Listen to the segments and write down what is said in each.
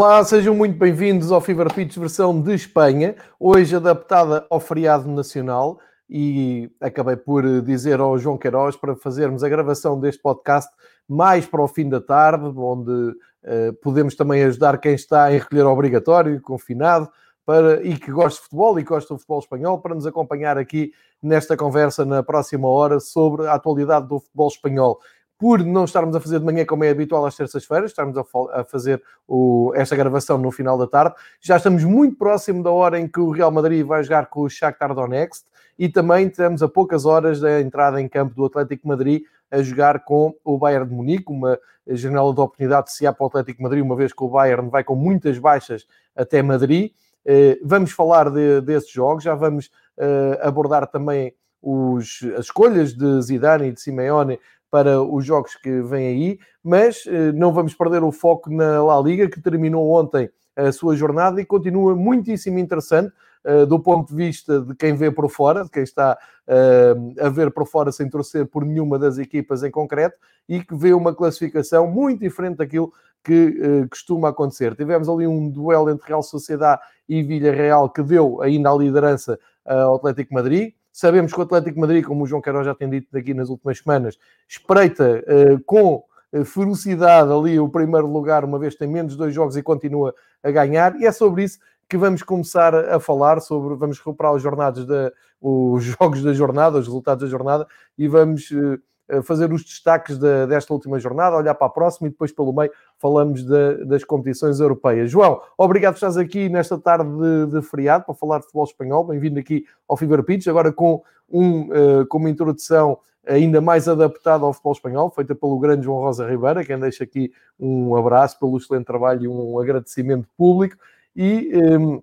Olá, sejam muito bem-vindos ao Fever Pitch versão de Espanha, hoje adaptada ao feriado nacional. E acabei por dizer ao João Queiroz para fazermos a gravação deste podcast mais para o fim da tarde, onde uh, podemos também ajudar quem está em recolher obrigatório, confinado, para, e que gosta de futebol e gosta do futebol espanhol, para nos acompanhar aqui nesta conversa na próxima hora sobre a atualidade do futebol espanhol por não estarmos a fazer de manhã como é habitual às terças-feiras, estarmos a, a fazer o, esta gravação no final da tarde. Já estamos muito próximo da hora em que o Real Madrid vai jogar com o Shakhtar Donetsk e também estamos a poucas horas da entrada em campo do Atlético Madrid a jogar com o Bayern de Munique, uma janela de oportunidade se há para o Atlético Madrid, uma vez que o Bayern vai com muitas baixas até Madrid. Eh, vamos falar de, desses jogos, já vamos uh, abordar também os, as escolhas de Zidane e de Simeone para os jogos que vêm aí, mas eh, não vamos perder o foco na La Liga, que terminou ontem a sua jornada e continua muitíssimo interessante uh, do ponto de vista de quem vê por fora, de quem está uh, a ver por fora sem torcer por nenhuma das equipas em concreto e que vê uma classificação muito diferente daquilo que costuma acontecer. Tivemos ali um duelo entre Real Sociedade e Villarreal que deu ainda a liderança ao Atlético Madrid. Sabemos que o Atlético Madrid, como o João Queiroz já tem dito aqui nas últimas semanas, espreita uh, com eh, ferocidade ali o primeiro lugar, uma vez tem menos dois jogos e continua a ganhar, e é sobre isso que vamos começar a falar sobre, vamos recuperar os jornadas da, os jogos da jornada, os resultados da jornada, e vamos uh, fazer os destaques de, desta última jornada, olhar para a próxima e depois pelo meio falamos de, das competições europeias. João, obrigado por estás aqui nesta tarde de, de feriado para falar de futebol espanhol. Bem-vindo aqui ao Fever Pitch, agora com, um, uh, com uma introdução ainda mais adaptada ao futebol espanhol, feita pelo grande João Rosa Ribeira, quem deixa aqui um abraço pelo excelente trabalho e um agradecimento público. E um, ehm,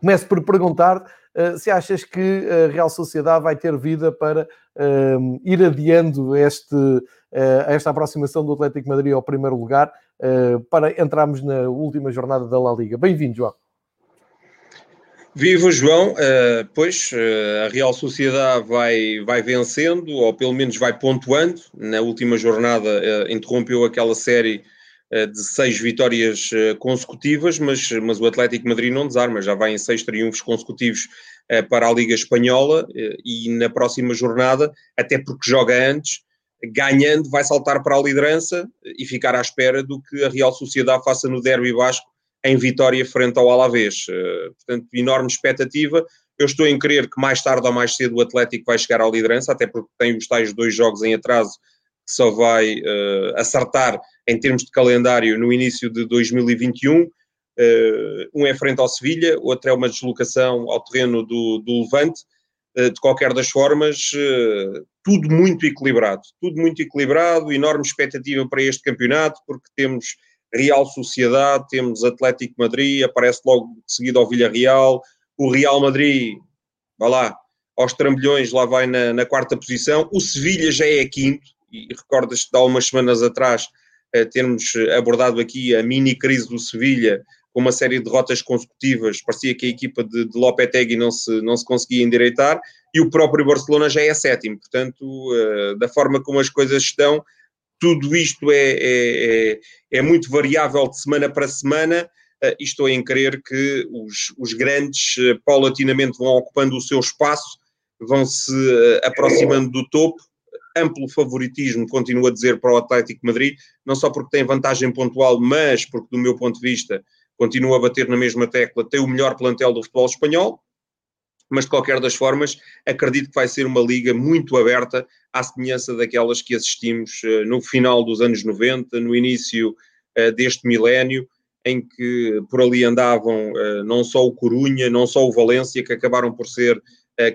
começo por perguntar eh, se achas que a Real Sociedade vai ter vida para uh, ir adiando este, uh, esta aproximação do Atlético Madrid ao primeiro lugar uh, para entrarmos na última jornada da La Liga. Bem-vindo, João. Viva João, uh, pois uh, a Real Sociedade vai, vai vencendo, ou pelo menos vai pontuando. Na última jornada uh, interrompeu aquela série de seis vitórias consecutivas, mas, mas o Atlético Madrid não desarma, já vai em seis triunfos consecutivos para a Liga Espanhola e na próxima jornada, até porque joga antes, ganhando, vai saltar para a liderança e ficar à espera do que a Real Sociedade faça no Derby Vasco em vitória frente ao Alavés. Portanto, enorme expectativa. Eu estou em crer que mais tarde ou mais cedo o Atlético vai chegar à liderança, até porque tem os tais dois jogos em atraso que só vai uh, acertar em termos de calendário no início de 2021. Uh, eh, um é frente ao Sevilha, outro é uma deslocação ao terreno do, do Levante. Uh, de qualquer das formas, tudo muito equilibrado. Tudo muito equilibrado, enorme expectativa para este campeonato, porque temos Real Sociedade, temos Atlético Madrid, aparece logo de seguida ao Villarreal, o Real Madrid, vá lá, aos trambolhões, lá vai na, na quarta posição, o Sevilha já é quinto, e recordas-te de há umas semanas atrás eh, termos abordado aqui a mini crise do Sevilha, com uma série de derrotas consecutivas, parecia que a equipa de, de Lopetegui não se, não se conseguia endireitar, e o próprio Barcelona já é sétimo, portanto, eh, da forma como as coisas estão, tudo isto é, é, é, é muito variável de semana para semana e estou em crer que os, os grandes paulatinamente vão ocupando o seu espaço, vão se aproximando do topo. Amplo favoritismo, continuo a dizer, para o Atlético Madrid, não só porque tem vantagem pontual, mas porque, do meu ponto de vista, continua a bater na mesma tecla, tem o melhor plantel do futebol espanhol, mas de qualquer das formas, acredito que vai ser uma liga muito aberta, à semelhança daquelas que assistimos uh, no final dos anos 90, no início uh, deste milénio, em que por ali andavam uh, não só o Corunha, não só o Valência, que acabaram por ser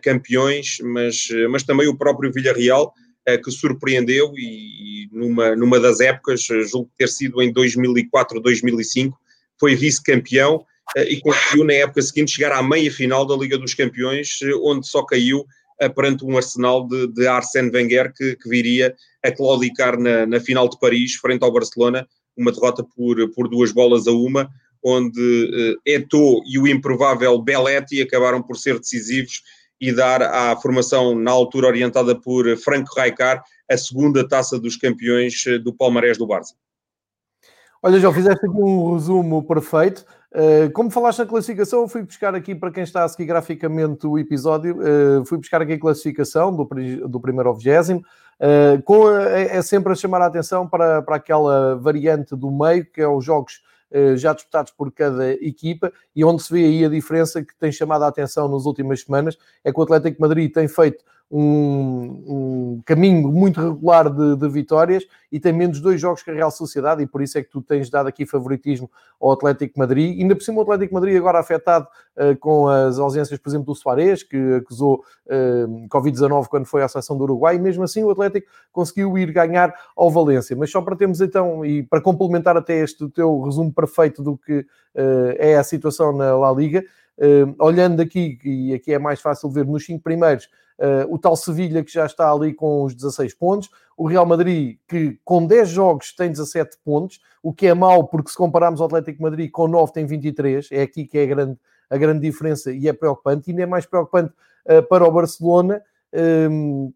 campeões, mas, mas também o próprio Villarreal, que surpreendeu e, numa, numa das épocas, julgo ter sido em 2004, 2005, foi vice-campeão eh, e conseguiu na época seguinte chegar à meia final da Liga dos Campeões, eh, onde só caiu eh, perante um arsenal de, de Arsène Wenger que, que, viria a claudicar na, na, final de Paris, frente ao Barcelona, uma derrota por, por duas bolas a uma, onde uh, Eto'o e o improvável Belletti acabaram por ser decisivos e dar à formação, na altura orientada por Franco Rijkaard, a segunda taça dos campeões do palmarés do Barça. Olha, já fizeste aqui um resumo perfeito. Uh, como falaste na classificação, fui buscar aqui, para quem está a seguir graficamente o episódio, uh, fui buscar aqui a classificação do, do primeiro ao vigésimo, é, sempre a chamar a atenção para, para aquela variante do meio, que é os jogos já disputados por cada equipa, e onde se vê aí a diferença que tem chamado a atenção nas últimas semanas, é que o Atlético Madrid tem feito um, um caminho muito regular de, de, vitórias e tem menos dois jogos que a Real Sociedade e por isso é que tu tens dado aqui favoritismo ao Atlético Madrid. Ainda por cima o Atlético Madrid agora afetado uh, com as ausências, por exemplo, do Soares, que acusou uh, Covid-19 quando foi à seleção do Uruguai, e mesmo assim o Atlético conseguiu ir ganhar ao Valência. Mas só para termos então, e para complementar até este teu resumo perfeito do que uh, é a situação na La Liga, olhando aqui, e aqui é mais fácil ver nos cinco primeiros, Uh, o tal Sevilha que já está ali com os 16 pontos, o Real Madrid que com 10 jogos tem 17 pontos, o que é mau porque se compararmos ao Atlético Madrid com 9 tem 23, é aqui que é a grande, a grande diferença e é preocupante, e ainda é mais preocupante uh, para o Barcelona,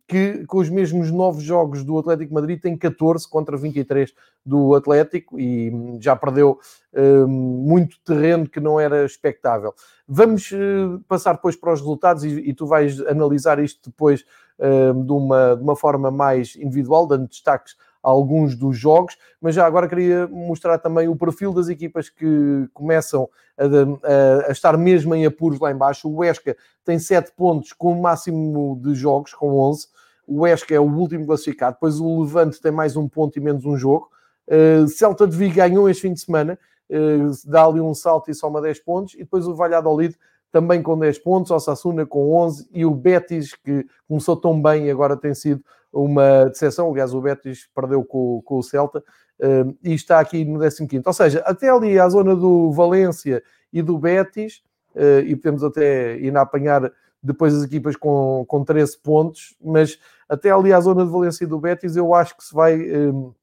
que com os mesmos 9 jogos do Atlético Madrid tem 14 contra 23 do Atlético e hum, já perdeu um, muito terreno que não era expectável. Vamos uh, passar depois para os resultados e, tu vais analisar isto depois uh, de, uma, de uma forma mais individual, dando destaques alguns dos jogos, mas já agora queria mostrar também o perfil das equipas que começam a, a, a estar mesmo em apuros lá embaixo. O Huesca tem 7 pontos com o máximo de jogos, com 11. O Huesca é o último classificado. Depois o Levante tem mais um ponto e menos um jogo. Uh, Celta de Vigo ganhou este fim de semana, uh, dá ali um salto e soma 10 pontos. E depois o Valladolid também com 10 pontos, o Sassuna com 11 e o Betis, que começou tão bem e agora tem sido uma decepção. Aliás, o Betis perdeu com, com o Celta uh, e está aqui no 15. Ou seja, até ali à zona do Valência e do Betis, uh, e podemos até ir a apanhar depois as equipas com, com 13 pontos, mas até ali à zona de Valência e do Betis, eu acho que se vai um,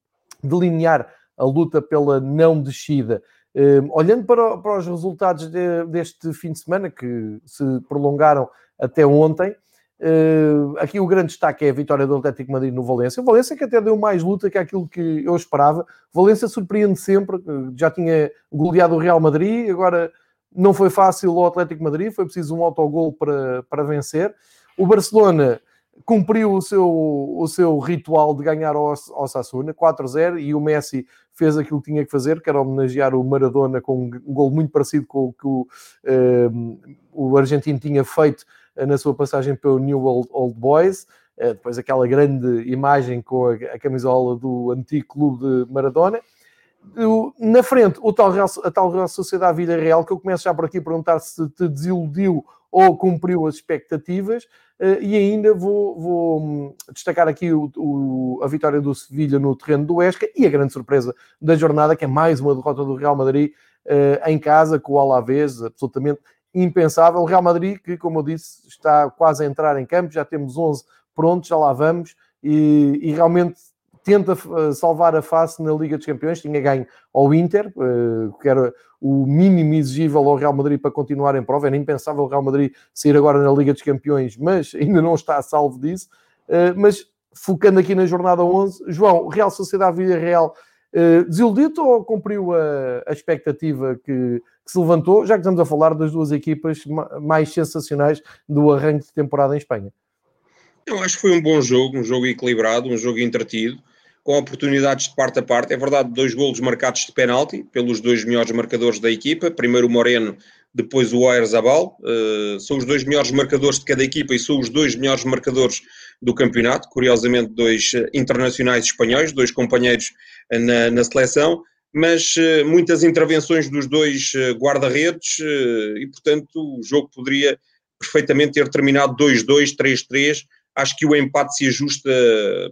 delinear a luta pela não descida. Olhando para, para, os resultados de, deste fim de semana, que se prolongaram até ontem, Uh, aqui o grande destaque é a vitória do Atlético Madrid no Valência. O Valência que até deu mais luta que aquilo que eu esperava. Valência surpreende sempre, já tinha goleado o Real Madrid, agora não foi fácil o Atlético Madrid, foi preciso um autogol para, para vencer. O Barcelona cumpriu o seu, o seu ritual de ganhar ao, ao Sassuna, 4-0, e o Messi fez aquilo que tinha que fazer, que era homenagear o Maradona com um gol muito parecido com o que o, uh, o argentino tinha feito na sua passagem pelo New Old, Old Boys, eh, depois aquela grande imagem com a, camisola do antigo clube de Maradona. Na frente, o tal a tal Real Sociedade Vila Real, que eu começo já por aqui a perguntar se te desiludiu ou cumpriu as expectativas, eh, e ainda vou, vou hum, destacar aqui o, o, a vitória do Sevilha no terreno do Esca e a grande surpresa da jornada, que é mais uma derrota do Real Madrid eh, em casa com o Alavés, absolutamente impensável. O Real Madrid, que, como eu disse, está quase a entrar em campo, já temos 11 prontos, já lá vamos, e, e realmente tenta eh, salvar a face na Liga dos Campeões. Tinha ganho ao Inter, eh, que era o mínimo exigível ao Real Madrid para continuar em prova. Era impensável o Real Madrid sair agora na Liga dos Campeões, mas ainda não está a salvo disso. Eh, mas focando aqui na jornada 11, João, Real Sociedade Vila Real desiludiu-te ou cumpriu a, a expectativa que, que se levantou, já que estamos a falar das duas equipas mais sensacionais do arranque de temporada em Espanha. Eu acho que foi um bom jogo, um jogo equilibrado, um jogo entretido, com oportunidades de parte a parte. É verdade, dois golos marcados de penalti pelos dois melhores marcadores da equipa, primeiro o Moreno, depois o Oyarzabal. Uh, são os dois melhores marcadores de cada equipa e são os dois melhores marcadores do campeonato. Curiosamente, dois internacionais espanhóis, dois companheiros na, na seleção mas uh, muitas intervenções dos dois uh, guarda-redes uh, e, portanto, o jogo poderia perfeitamente ter terminado 2-2, 3-3. Acho que o empate se ajusta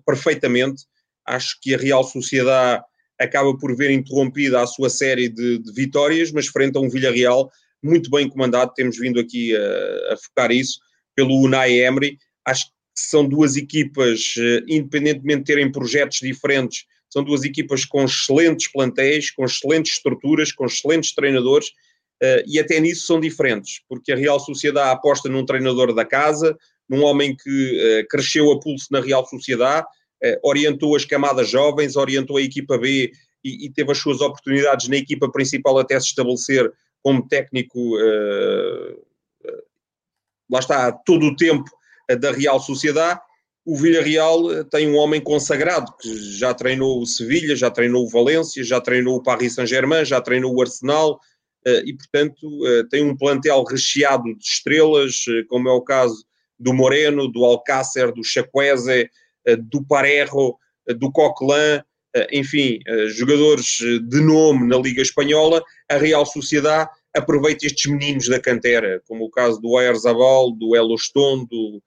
perfeitamente. Acho que a Real Sociedade acaba por ver interrompida a sua série de, de vitórias, mas frente a um Villarreal muito bem comandado, temos vindo aqui a, a focar isso, pelo Unai Emery. Acho que são duas equipas, independentemente de terem projetos diferentes, são duas equipas com excelentes plantéis, com excelentes estruturas, com excelentes treinadores, uh, e até nisso são diferentes, porque a Real Sociedade aposta num treinador da casa, num homem que uh, cresceu a pulso na Real Sociedade, uh, orientou as camadas jovens, orientou a equipa B e, e, teve as suas oportunidades na equipa principal até se estabelecer como técnico, lá está, todo o tempo da Real Sociedade. O Villarreal tem um homem consagrado que já treinou o Sevilha, já treinou o Valência, já treinou o Paris Saint-Germain, já treinou o Arsenal e, portanto, tem um plantel recheado de estrelas, como é o caso do Moreno, do Alcácer, do Chacuese, do Parejo, do Coquelin, eh, enfim, eh, jogadores eh, de nome na Liga Espanhola, a Real Sociedade aproveita estes meninos da cantera, como o caso do Oyarzabal, do Eloston, do,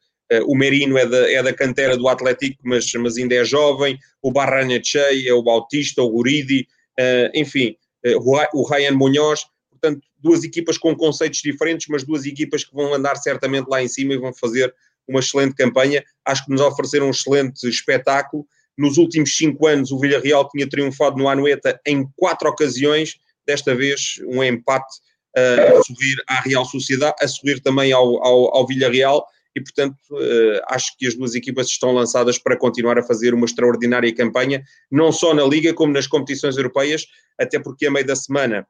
o Merino é da, é da cantera do Atlético, mas, mas ainda é jovem, o Barranha Cheia, o Bautista, o Guridi, enfim, o Ryan Munhoz, portanto, duas equipas com conceitos diferentes, mas duas equipas que vão andar certamente lá em cima e vão fazer uma excelente campanha. Acho que nos ofereceram um excelente espetáculo. Nos últimos cinco anos, o Villarreal tinha triunfado no Anueta em quatro ocasiões, desta vez um empate uh, a sorrir à Real Sociedade, a sorrir também ao, ao, ao Villarreal, e portanto uh, acho que as duas equipas estão lançadas para continuar a fazer uma extraordinária campanha, não só na Liga como nas competições europeias, até porque a meio da semana,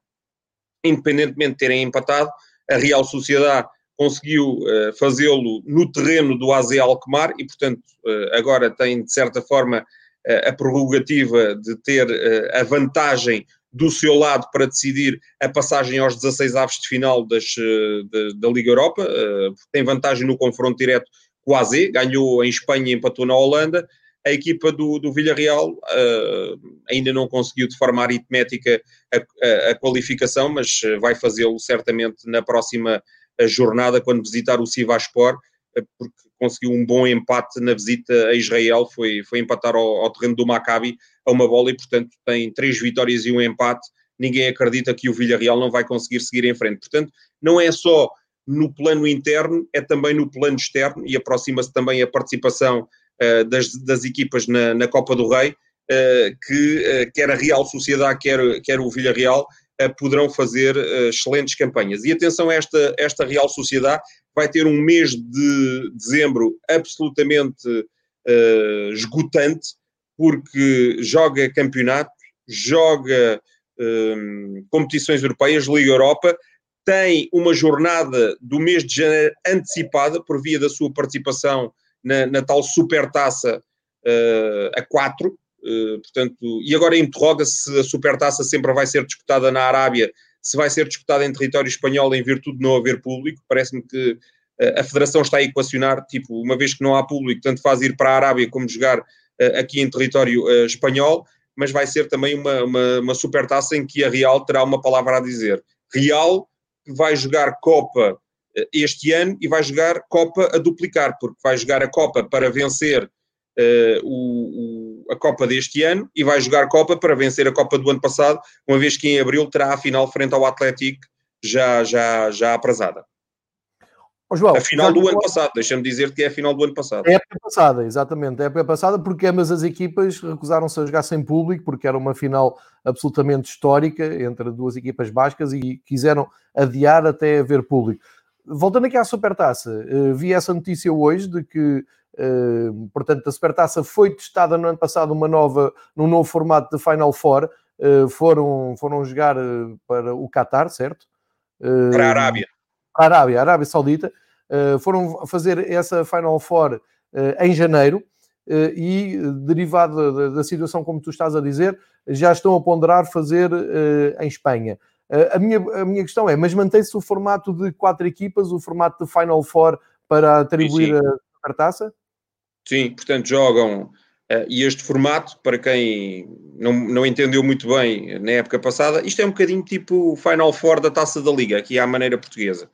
independentemente de terem empatado, a Real Sociedade conseguiu uh, fazê-lo no terreno do AZ Alkmaar e, portanto, uh, agora tem, de certa forma, a prerrogativa de ter a vantagem do seu lado para decidir a passagem aos 16 aves de final das, de, da Liga Europa, tem vantagem no confronto direto com o AZ, ganhou em Espanha e empatou na Holanda, a equipa do, do Villarreal uh, ainda não conseguiu de forma aritmética a, a, a qualificação, mas vai fazê-lo certamente na próxima jornada quando visitar o Sivaspor, eh, porque conseguiu um bom empate na visita a Israel, foi, foi empatar ao, ao terreno do Maccabi a uma bola e, portanto, tem três vitórias e um empate. Ninguém acredita que o Villarreal não vai conseguir seguir em frente. Portanto, não é só no plano interno, é também no plano externo e aproxima-se também a participação uh, das, das equipas na, na Copa do Rei, uh, que uh, quer a Real Sociedade, quer, quer o Villarreal, poderão fazer excelentes campanhas. E atenção, esta, esta Real Sociedade vai ter um mês de dezembro absolutamente uh, esgotante, porque joga campeonato, joga um, competições europeias, Liga Europa, tem uma jornada do mês de janeiro antecipada por via da sua participação na, na tal supertaça uh, a 4, eh, portanto, e agora interroga-se se a supertaça sempre vai ser disputada na Arábia, se vai ser disputada em território espanhol em virtude de não haver público. Parece-me que uh, a Federação está a equacionar, tipo, uma vez que não há público, tanto faz ir para a Arábia como jogar uh, aqui em território espanhol, mas vai ser também uma, uma, uma supertaça em que a Real terá uma palavra a dizer. Real vai jogar Copa este ano e vai jogar Copa a duplicar, porque vai jogar a Copa para vencer uh, o, a Copa deste ano e vai jogar Copa para vencer a Copa do ano passado, uma vez que em abril terá a final frente ao Atlético já, já, já aprazada. Oh, João, a final do ano passado, deixa-me dizer que é a final do ano passado. É a época passada, exatamente, é a época passada, porque ambas as equipas recusaram-se a jogar sem público, porque era uma final absolutamente histórica entre duas equipas bascas e quiseram adiar até haver público. Voltando aqui à Supertaça, eh, vi essa notícia hoje de que Uh, portanto, a Supertaça foi testada no ano passado uma nova, num novo formato de Final Four. Uh, foram, foram jogar uh, para o Qatar, certo? para a Arábia. Para a Arábia, a Arábia Saudita. foram fazer essa Final Four em janeiro e, derivado da, da, situação como tu estás a dizer, já estão a ponderar fazer em Espanha. a, minha, a minha questão é, mas mantém-se o formato de quatro equipas, o formato de Final Four para atribuir sim, sim. a Supertaça? Sim, portanto jogam. Uh, e este formato, para quem não, não entendeu muito bem na época passada, isto é um bocadinho tipo o Final Four da taça da Liga, aqui à maneira portuguesa.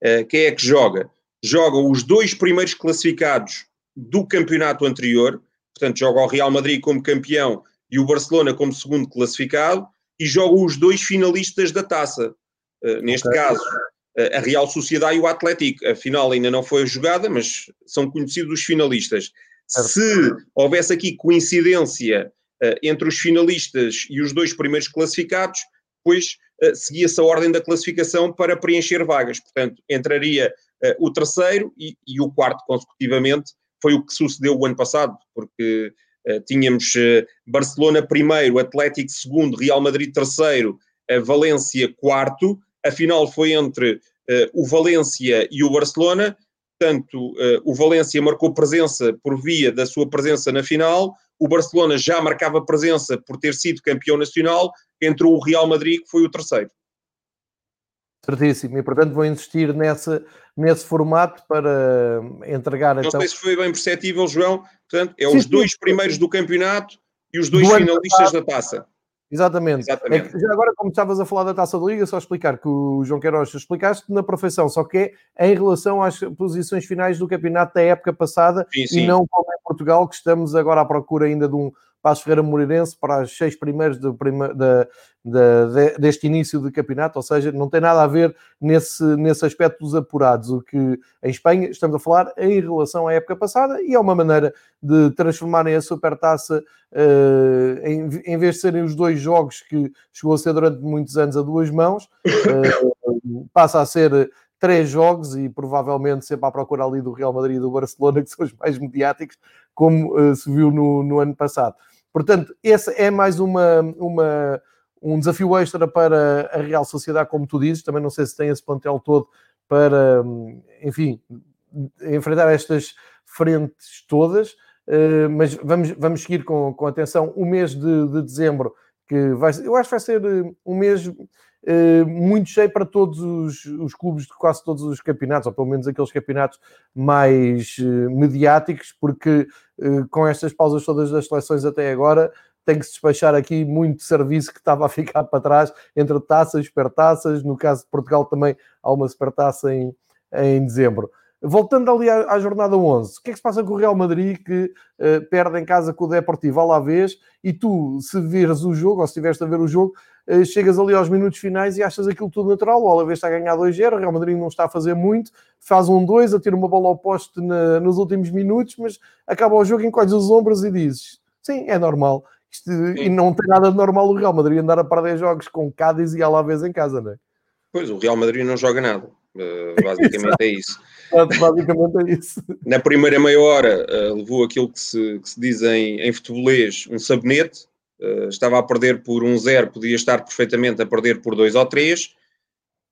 Uh, quem é que joga? Jogam os dois primeiros classificados do campeonato anterior, portanto, joga o Real Madrid como campeão e o Barcelona como segundo classificado, e jogam os dois finalistas da taça. Uh, neste okay. caso, a Real Sociedade e o Atlético. A final ainda não foi jogada, mas são conhecidos os finalistas. Se houvesse aqui coincidência uh, entre os finalistas e os dois primeiros classificados, depois uh, seguia-se a ordem da classificação para preencher vagas. Portanto, entraria uh, o terceiro e, e, o quarto consecutivamente. Foi o que sucedeu o ano passado, porque tínhamos Barcelona primeiro, Atlético segundo, Real Madrid terceiro, Valência quarto. A final foi entre o Valência e o Barcelona. Portanto, o Valência marcou presença por via da sua presença na final. O Barcelona já marcava presença por ter sido campeão nacional. Entrou o Real Madrid, que foi o terceiro. Certíssimo, e portanto vou insistir nessa, nesse formato para entregar. Não então... sei se foi bem perceptível, João. Portanto, é sim, os dois sim. primeiros do campeonato e os dois do finalistas da taça. Exatamente. Exatamente. É já agora, como estavas a falar da taça da Liga, só explicar que o João Queiroz explicaste na perfeição, só que é em relação às posições finais do campeonato da época passada sim, e não como em Portugal, que estamos agora à procura ainda de um, Passo Ferreira Moreirense para os seis de, de, deste início de campeonato, ou seja, não tem nada a ver nesse, nesse aspecto dos apurados. O que em Espanha estamos a falar em relação à época passada e é uma maneira de transformarem a supertaça uh, em, em vez de serem os dois jogos que chegou a ser durante muitos anos a duas mãos, uh, passa a ser três jogos e provavelmente sempre à procura ali do Real Madrid e do Barcelona, que são os mais mediáticos, como uh, se viu no, no ano passado. Portanto, esse é mais uma, uma, um desafio extra para a Real Sociedade, como tu dizes. Também não sei se tem esse plantel todo para, enfim, enfrentar estas frentes todas. Uh, mas vamos, vamos seguir com, com atenção o mês de, de dezembro, que vai, eu acho que vai ser eh, um mês muito cheio para todos os, os, clubes de quase todos os campeonatos, ou pelo menos aqueles campeonatos mais uh, mediáticos, porque com estas pausas todas das seleções até agora, tem que se despachar aqui muito serviço que estava a ficar para trás entre taças, supertaças. No caso de Portugal também há uma supertaça em, em dezembro. Voltando ali à, à, jornada 11, o que é que se passa com o Real Madrid que uh, perde em casa com o Deportivo à la vez e tu, se vires o jogo, ou se estiveste a ver o jogo, chegas ali aos minutos finais e achas aquilo tudo natural. O Alavés está a ganhar 2-0, o Real Madrid não está a fazer muito, faz um 2, atira uma bola ao poste na, nos últimos minutos, mas acaba o jogo, encolhes os ombros e dizes: Sim, é normal. Isto, e não tem nada de normal o Real Madrid andar a perder jogos com Cádiz e Alavés em casa, não é? Pois, o Real Madrid não joga nada. Uh, basicamente é isso. Basicamente é isso. Na primeira meia hora uh, levou aquilo que se, que se diz em, em futebolês um sabonete. Uh, estava a perder por um zero, podia estar perfeitamente a perder por dois ou três.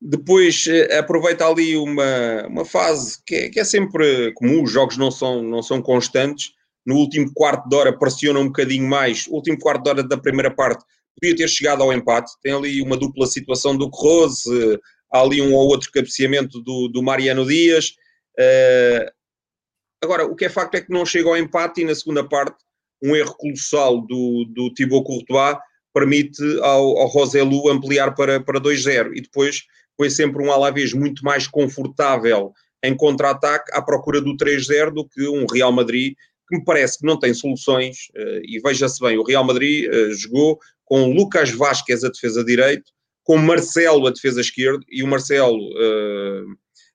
Depois uh, aproveita ali uma, uma fase que é, que é sempre comum, os jogos não são, não são constantes. No último quarto de hora pressiona um bocadinho mais. O último quarto de hora da primeira parte podia ter chegado ao empate. Tem ali uma dupla situação do Rose, há ali um ou outro cabeceamento do, do Mariano Dias. Uh, agora, o que é facto é que não chega ao empate e na segunda parte um erro colossal do, do Thibaut Courtois permite ao, ao Roselu ampliar para, para 2-0 e depois foi sempre um Alavés muito mais confortável em contra-ataque à procura do 3-0 do que um Real Madrid que me parece que não tem soluções uh, e veja-se bem, o Real Madrid uh, jogou com Lucas Vasquez a defesa direito, com Marcelo a defesa esquerda e o Marcelo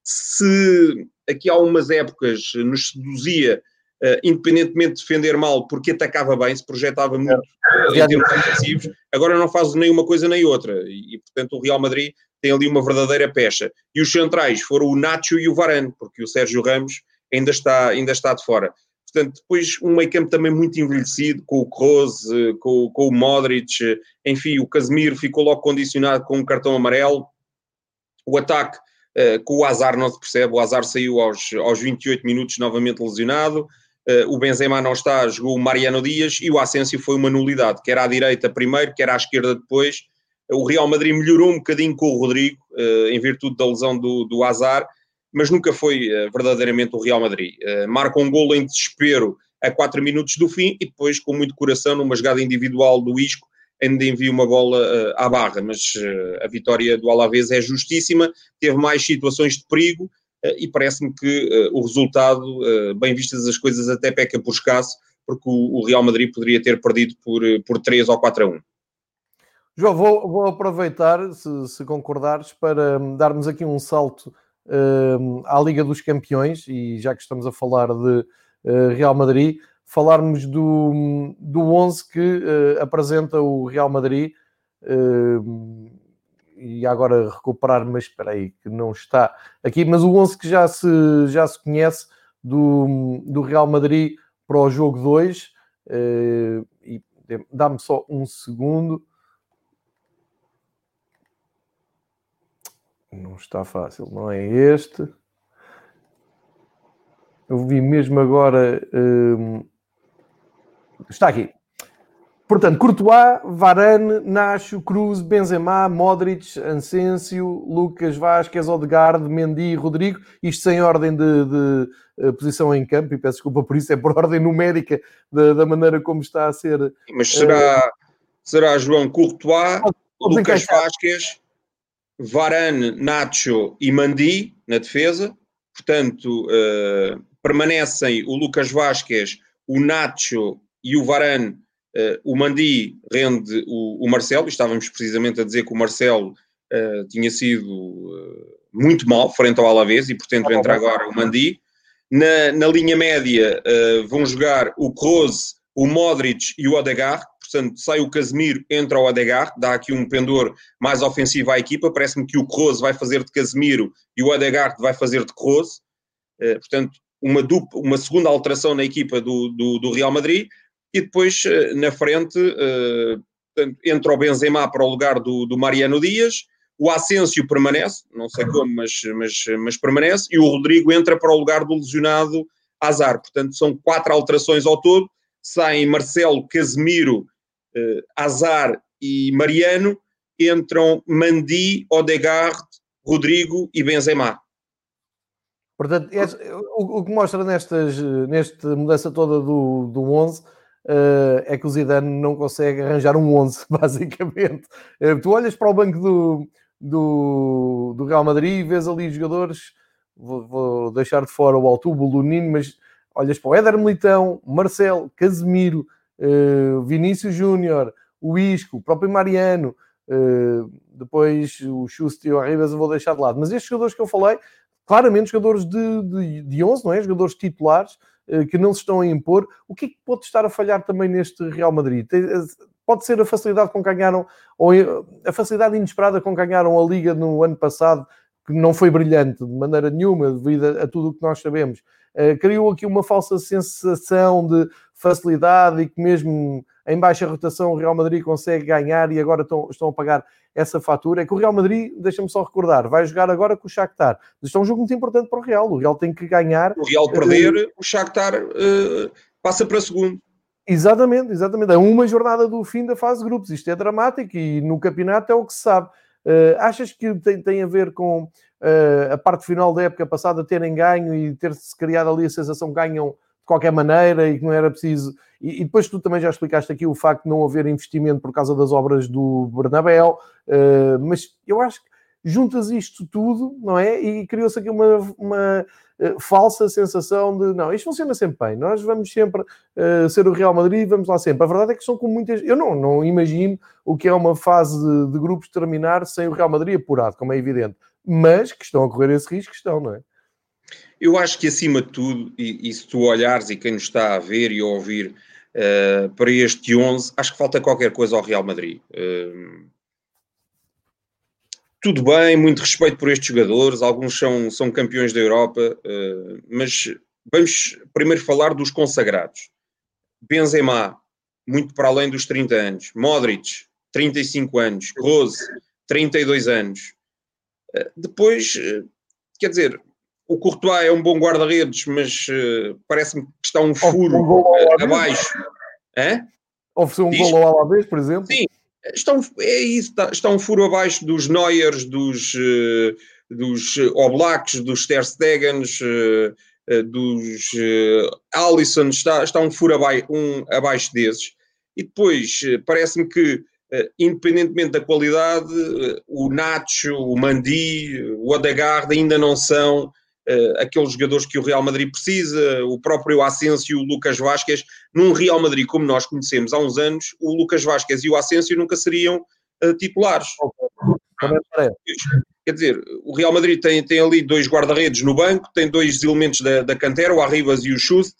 se aqui há umas épocas nos seduzia, uh, independentemente de defender mal, porque atacava bem, se projetava muito uh, em termos defensivos, agora não faz nem uma coisa nem outra. E, e, portanto, o Real Madrid tem ali uma verdadeira pecha. E os centrais foram o Nacho e o Varane, porque o Sérgio Ramos ainda está, ainda está de fora. Portanto, depois um meio campo também muito envelhecido, com o Kroos, com, com o Modric, enfim, o Casemiro ficou logo condicionado com um cartão amarelo. O ataque Uh, com o Azar não se percebe, o Azar saiu aos, aos 28 minutos novamente lesionado, o Benzema não está, jogou o Mariano Dias e o Asensio foi uma nulidade, quer à direita primeiro, quer à esquerda depois. O Real Madrid melhorou um bocadinho com o Rodrigo, uh, em virtude da lesão do, do Azar, mas nunca foi verdadeiramente o Real Madrid. marca um golo em desespero a 4 minutos do fim e depois, com muito coração, numa jogada individual do Isco, ainda envia uma bola à barra, mas a vitória do Alavés é justíssima, teve mais situações de perigo e parece-me que o resultado, bem vistas as coisas, até peca por escasso, porque o, Real Madrid poderia ter perdido por, por 3 ou 4 a 1. João, vou, vou aproveitar, se, se, concordares, para darmos aqui um salto à Liga dos Campeões, e já que estamos a falar de Real Madrid, falarmos do, do 11 que uh, apresenta o Real Madrid. E agora recuperar, mas espera aí, que não está aqui, mas o 11 que já se, já se conhece do, do Real Madrid para o jogo 2. Uh, e dá-me só um segundo. Não está fácil, não é este. Eu vi mesmo agora. Uh, está aqui. Portanto, Courtois, Varane, Nacho, Cruz, Benzema, Modric, Ansensio, Lucas Vasquez, Odegaard, Mendy, Rodrigo, isto sem ordem de, de, eh, posição em campo, e peço desculpa por isso, é por ordem numérica da, da maneira como está a ser. Mas será, uh, será João Courtois, Lucas encaixar. Vasquez, Varane, Nacho e Mendy na defesa, portanto, uh, permanecem o Lucas Vasquez, o Nacho e o Varane o Mandi rende o, o, Marcelo, estávamos precisamente a dizer que o Marcelo uh, tinha sido uh, muito mal frente ao Alavés e, portanto, entra agora o Mandi. Na, na linha média vão jogar o Kroos, o Modric e o Odegaard, portanto, sai o Casemiro, entra o Odegaard, dá aqui um pendor mais ofensivo à equipa. Parece-me que o Kroos vai fazer de Casemiro e o Odegaard vai fazer de Kroos. portanto, uma, dupla, uma segunda alteração na equipa do, do, do Real Madrid e depois eh, na frente eh, entra o Benzema para o lugar do, do Mariano Dias, o Asensio permanece, não sei como, mas, mas, mas permanece, e o Rodrigo entra para o lugar do lesionado Azar. Portanto, são quatro alterações ao todo. Saem Marcelo, Casemiro, eh, Azar e Mariano. Entram Mandi, Odegaard, Rodrigo e Benzema. Portanto, o, que mostra nestas, nesta mudança toda do, do 11 uh, é que o Zidane não consegue arranjar um 11, basicamente. Uh, tu olhas para o banco do, do, do Real Madrid e vês ali jogadores, vou, vou deixar de fora o Altubo, o Lunino, mas olhas para o Éder Militão, Marcelo, Casemiro, uh, Vinícius Júnior, o Isco, o próprio Mariano, depois o Schuster e o Ribas eu vou deixar de lado. Mas estes jogadores que eu falei, claramente jogadores de, de, de 11, não é? Jogadores titulares, eh, que não se estão a impor. O que é que pode estar a falhar também neste Real Madrid? Eh, pode ser a facilidade com que ganharam, ou eh, a facilidade inesperada com que ganharam a Liga no ano passado, que não foi brilhante de maneira nenhuma, devido a tudo o que nós sabemos. Uh, criou aqui uma falsa sensação de facilidade e que mesmo em baixa rotação o Real Madrid consegue ganhar e agora estão, estão a pagar essa fatura. É que o Real Madrid, deixa-me só recordar, vai jogar agora com o Shakhtar. Isto é um jogo muito importante para o Real. O Real tem que ganhar. O Real perder, uh, o Shakhtar uh, passa para segundo. Exatamente, exatamente. É uma jornada do fim da fase de grupos. Isto é dramático e no campeonato é o que se sabe. Uh, achas que tem, tem a ver com uh, a parte final da época passada terem ganho e ter-se criado ali a sensação que ganham de qualquer maneira e que não era preciso. E, e, depois tu também já explicaste aqui o facto de não haver investimento por causa das obras do Bernabéu, uh, mas eu acho que juntas isto tudo, não é? E criou-se aqui uma, uma uh, falsa sensação de não, isto funciona sempre bem, nós vamos sempre uh, ser o Real Madrid, vamos lá sempre. A verdade é que são com muitas. Eu não, não imagino o que é uma fase de grupos terminar sem o Real Madrid apurado, como é evidente, mas que estão a correr esse risco, estão, não é? Eu acho que acima de tudo, e, e se tu olhares e quem nos está a ver e a ouvir uh, para este 11, acho que falta qualquer coisa ao Real Madrid. Uh, tudo bem, muito respeito por estes jogadores, alguns são, são campeões da Europa, uh, mas vamos primeiro falar dos consagrados. Benzema, muito para além dos 30 anos. Modric, 35 anos. Rose, 32 anos. Depois, quer dizer, o Courtois é um bom guarda-redes, mas uh, parece-me que está um furo um abaixo. Ofereceu um Diz? gol ao Alavés, por exemplo? Sim, está um, é isso, está, está, um furo abaixo dos Neuers, dos, dos Oblaks, dos Ter Stegens, uh, dos Alisson, está, está um furo abaixo, um, abaixo desses. E depois, parece-me que independentemente da qualidade, o Nacho, o Mandi, o Odegaard ainda não são uh, aqueles jogadores que o Real Madrid precisa, o próprio Asensio, o Lucas Vasquez. Num Real Madrid como nós conhecemos há uns anos, o Lucas Vasquez e o Asensio nunca seriam uh, titulares. Quer dizer, o Real Madrid tem, tem ali dois guarda-redes no banco, tem dois elementos da, da cantera, o Arribas e o Schust,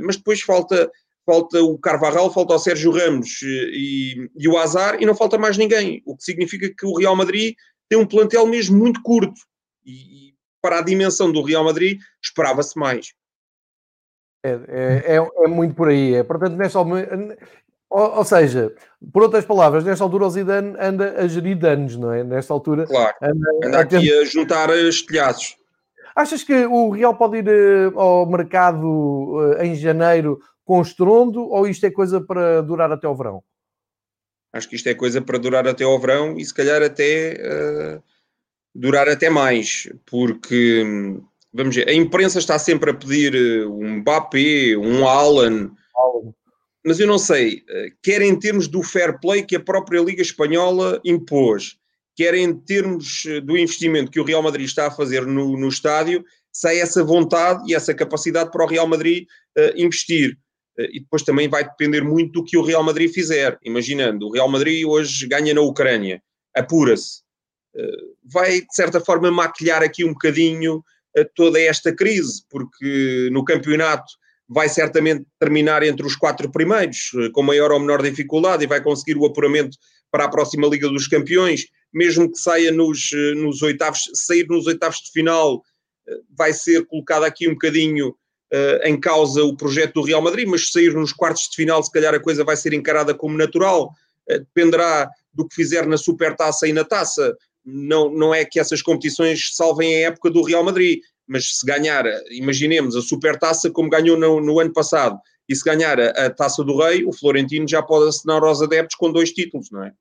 mas depois falta, falta o Carvajal, falta o Sérgio Ramos eh, e, e o Azar e não falta mais ninguém. O que significa que o Real Madrid tem um plantel mesmo muito curto. E, para a dimensão do Real Madrid, esperava-se mais. É, é, é, é, muito por aí. É, portanto, nesta altura, ou, ou, seja, por outras palavras, nesta altura o Zidane anda a gerir danos, não é? Nesta altura. Claro, anda, anda aqui a, a juntar estilhaços. Achas que o Real pode ir uh, ao mercado uh, em janeiro com estrondo ou isto é coisa para durar até ao verão? Acho que isto é coisa para durar até ao verão e se calhar até uh, durar até mais, porque vamos ver, a imprensa está sempre a pedir um Mbappé, um Alan, mas eu não sei, quer em termos do fair play que a própria Liga Espanhola impôs, quer em termos eh, do investimento que o Real Madrid está a fazer no, no estádio, sai essa vontade e essa capacidade para o Real Madrid uh, investir. Uh, e depois também vai depender muito do que o Real Madrid fizer. Imaginando, o Real Madrid hoje ganha na Ucrânia, apura-se. Uh, vai, de certa forma, maquilhar aqui um bocadinho toda esta crise, porque no campeonato vai certamente terminar entre os quatro primeiros, com maior ou menor dificuldade, e vai conseguir o apuramento para a próxima Liga dos Campeões mesmo que saia nos, eh, nos oitavos, sair nos oitavos de final, eh, vai ser colocado aqui um bocadinho uh, em causa o projeto do Real Madrid, mas se sair nos quartos de final, se calhar a coisa vai ser encarada como natural, uh, dependerá do que fizer na supertaça e na taça. Não, não é que essas competições salvem a época do Real Madrid, mas se ganhar, imaginemos, a supertaça como ganhou no, no ano passado, e se ganhar a, a taça do Rei, o Florentino já pode assinar aos adeptos com dois títulos, não é?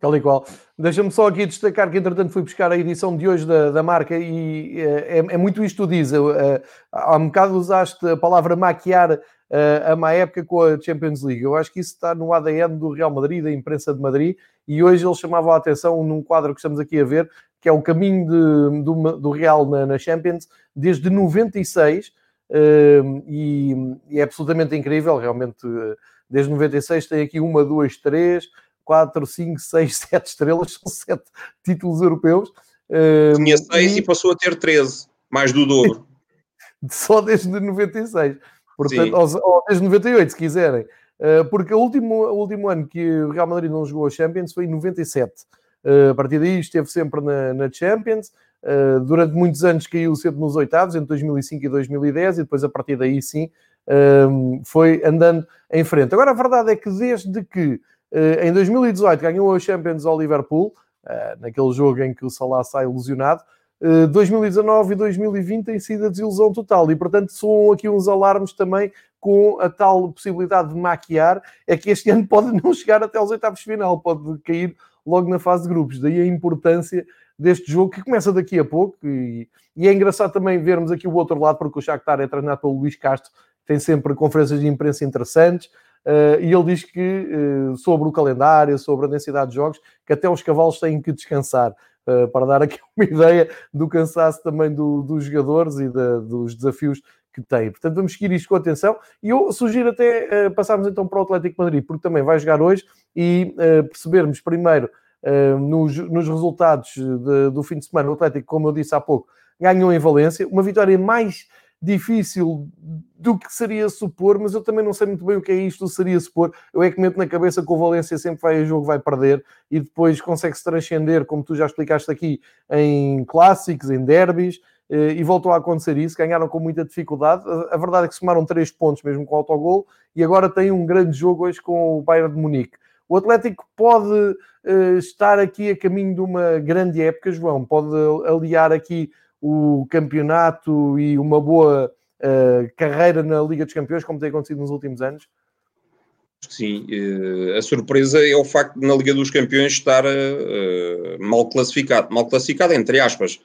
Tal e qual. Deixa-me só aqui destacar que, entretanto, fui buscar a edição de hoje da, da marca e é, é muito isto que tu dizes. Uh, há um bocado usaste a palavra maquiar uh, a má época com a Champions League. Eu acho que isso está no ADN do Real Madrid, da imprensa de Madrid, e hoje eles chamavam a atenção num quadro que estamos aqui a ver, que é o caminho de, do, do, Real na, na, Champions desde 96, uh, e, e, é absolutamente incrível, realmente, desde 96 tem aqui uma, duas, três 4, 5, 6, 7 estrelas, são 7 títulos europeus. Tinha 6 e... e passou a ter 13, mais do dobro. Só desde 96. Portanto, ou, ou, desde 98, se quiserem. Uh, porque o último, o último ano que o Real Madrid não jogou a Champions foi em 97. Uh, a partir daí esteve sempre na, na Champions. Uh, durante muitos anos caiu sempre nos oitavos, entre 2005 e 2010, e depois a partir daí sim foi andando em frente. Agora a verdade é que desde que em 2018 ganhou a Champions ao Liverpool, eh, naquele jogo em que o Salah sai ilusionado. 2019 eh, e 2020 tem sido a desilusão total e, portanto, soam aqui uns alarmes também com a tal possibilidade de maquiar. É que este ano pode não chegar até aos oitavos de final, pode cair logo na fase de grupos. Daí a importância deste jogo que começa daqui a pouco. E, e é engraçado também vermos aqui o outro lado, porque o Shakhtar é treinado pelo Luís Castro, tem sempre conferências de imprensa interessantes. Uh, e ele diz que uh, sobre o calendário, sobre a densidade de jogos, que até os cavalos têm que descansar, uh, para dar aqui uma ideia do cansaço também do, dos jogadores e dos desafios que têm. Portanto, vamos seguir isto com atenção. E eu sugiro até passarmos então para o Atlético Madrid, porque também vai jogar hoje e percebermos primeiro nos, nos, resultados de, do fim de semana. O Atlético, como eu disse há pouco, ganhou em Valência, uma vitória mais difícil do que seria supor, mas eu também não sei muito bem o que é isto seria supor. Eu é que meto na cabeça que o Valência sempre vai a jogo, vai perder e depois consegue-se transcender, como tu já explicaste aqui, em clássicos, em derbys, eh, e voltou a acontecer isso. Ganharam com muita dificuldade. A verdade é que somaram três pontos mesmo com o autogol e agora tem um grande jogo hoje com o Bayern de Munique. O Atlético pode uh, estar aqui a caminho de uma grande época, João, pode aliar aqui o campeonato e uma boa uh, carreira na Liga dos Campeões, como tem acontecido nos últimos anos? Sim, uh, a surpresa é o facto de na Liga dos Campeões estar uh, mal classificado. Mal classificado, entre aspas.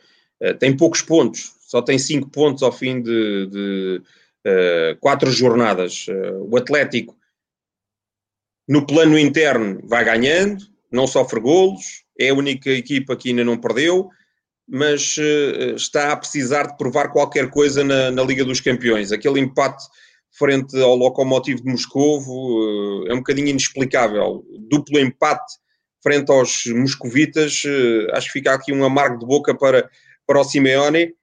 tem poucos pontos, só tem cinco pontos ao fim de, de quatro jornadas. o Atlético, no plano interno, vai ganhando, não sofre golos, é a única equipa que ainda não perdeu mas uh, está a precisar de provar qualquer coisa na, na, Liga dos Campeões. Aquele empate frente ao Lokomotiv de Moscovo uh, é um bocadinho inexplicável. Duplo empate frente aos moscovitas, uh, acho que fica aqui um amargo de boca para, para o Simeone.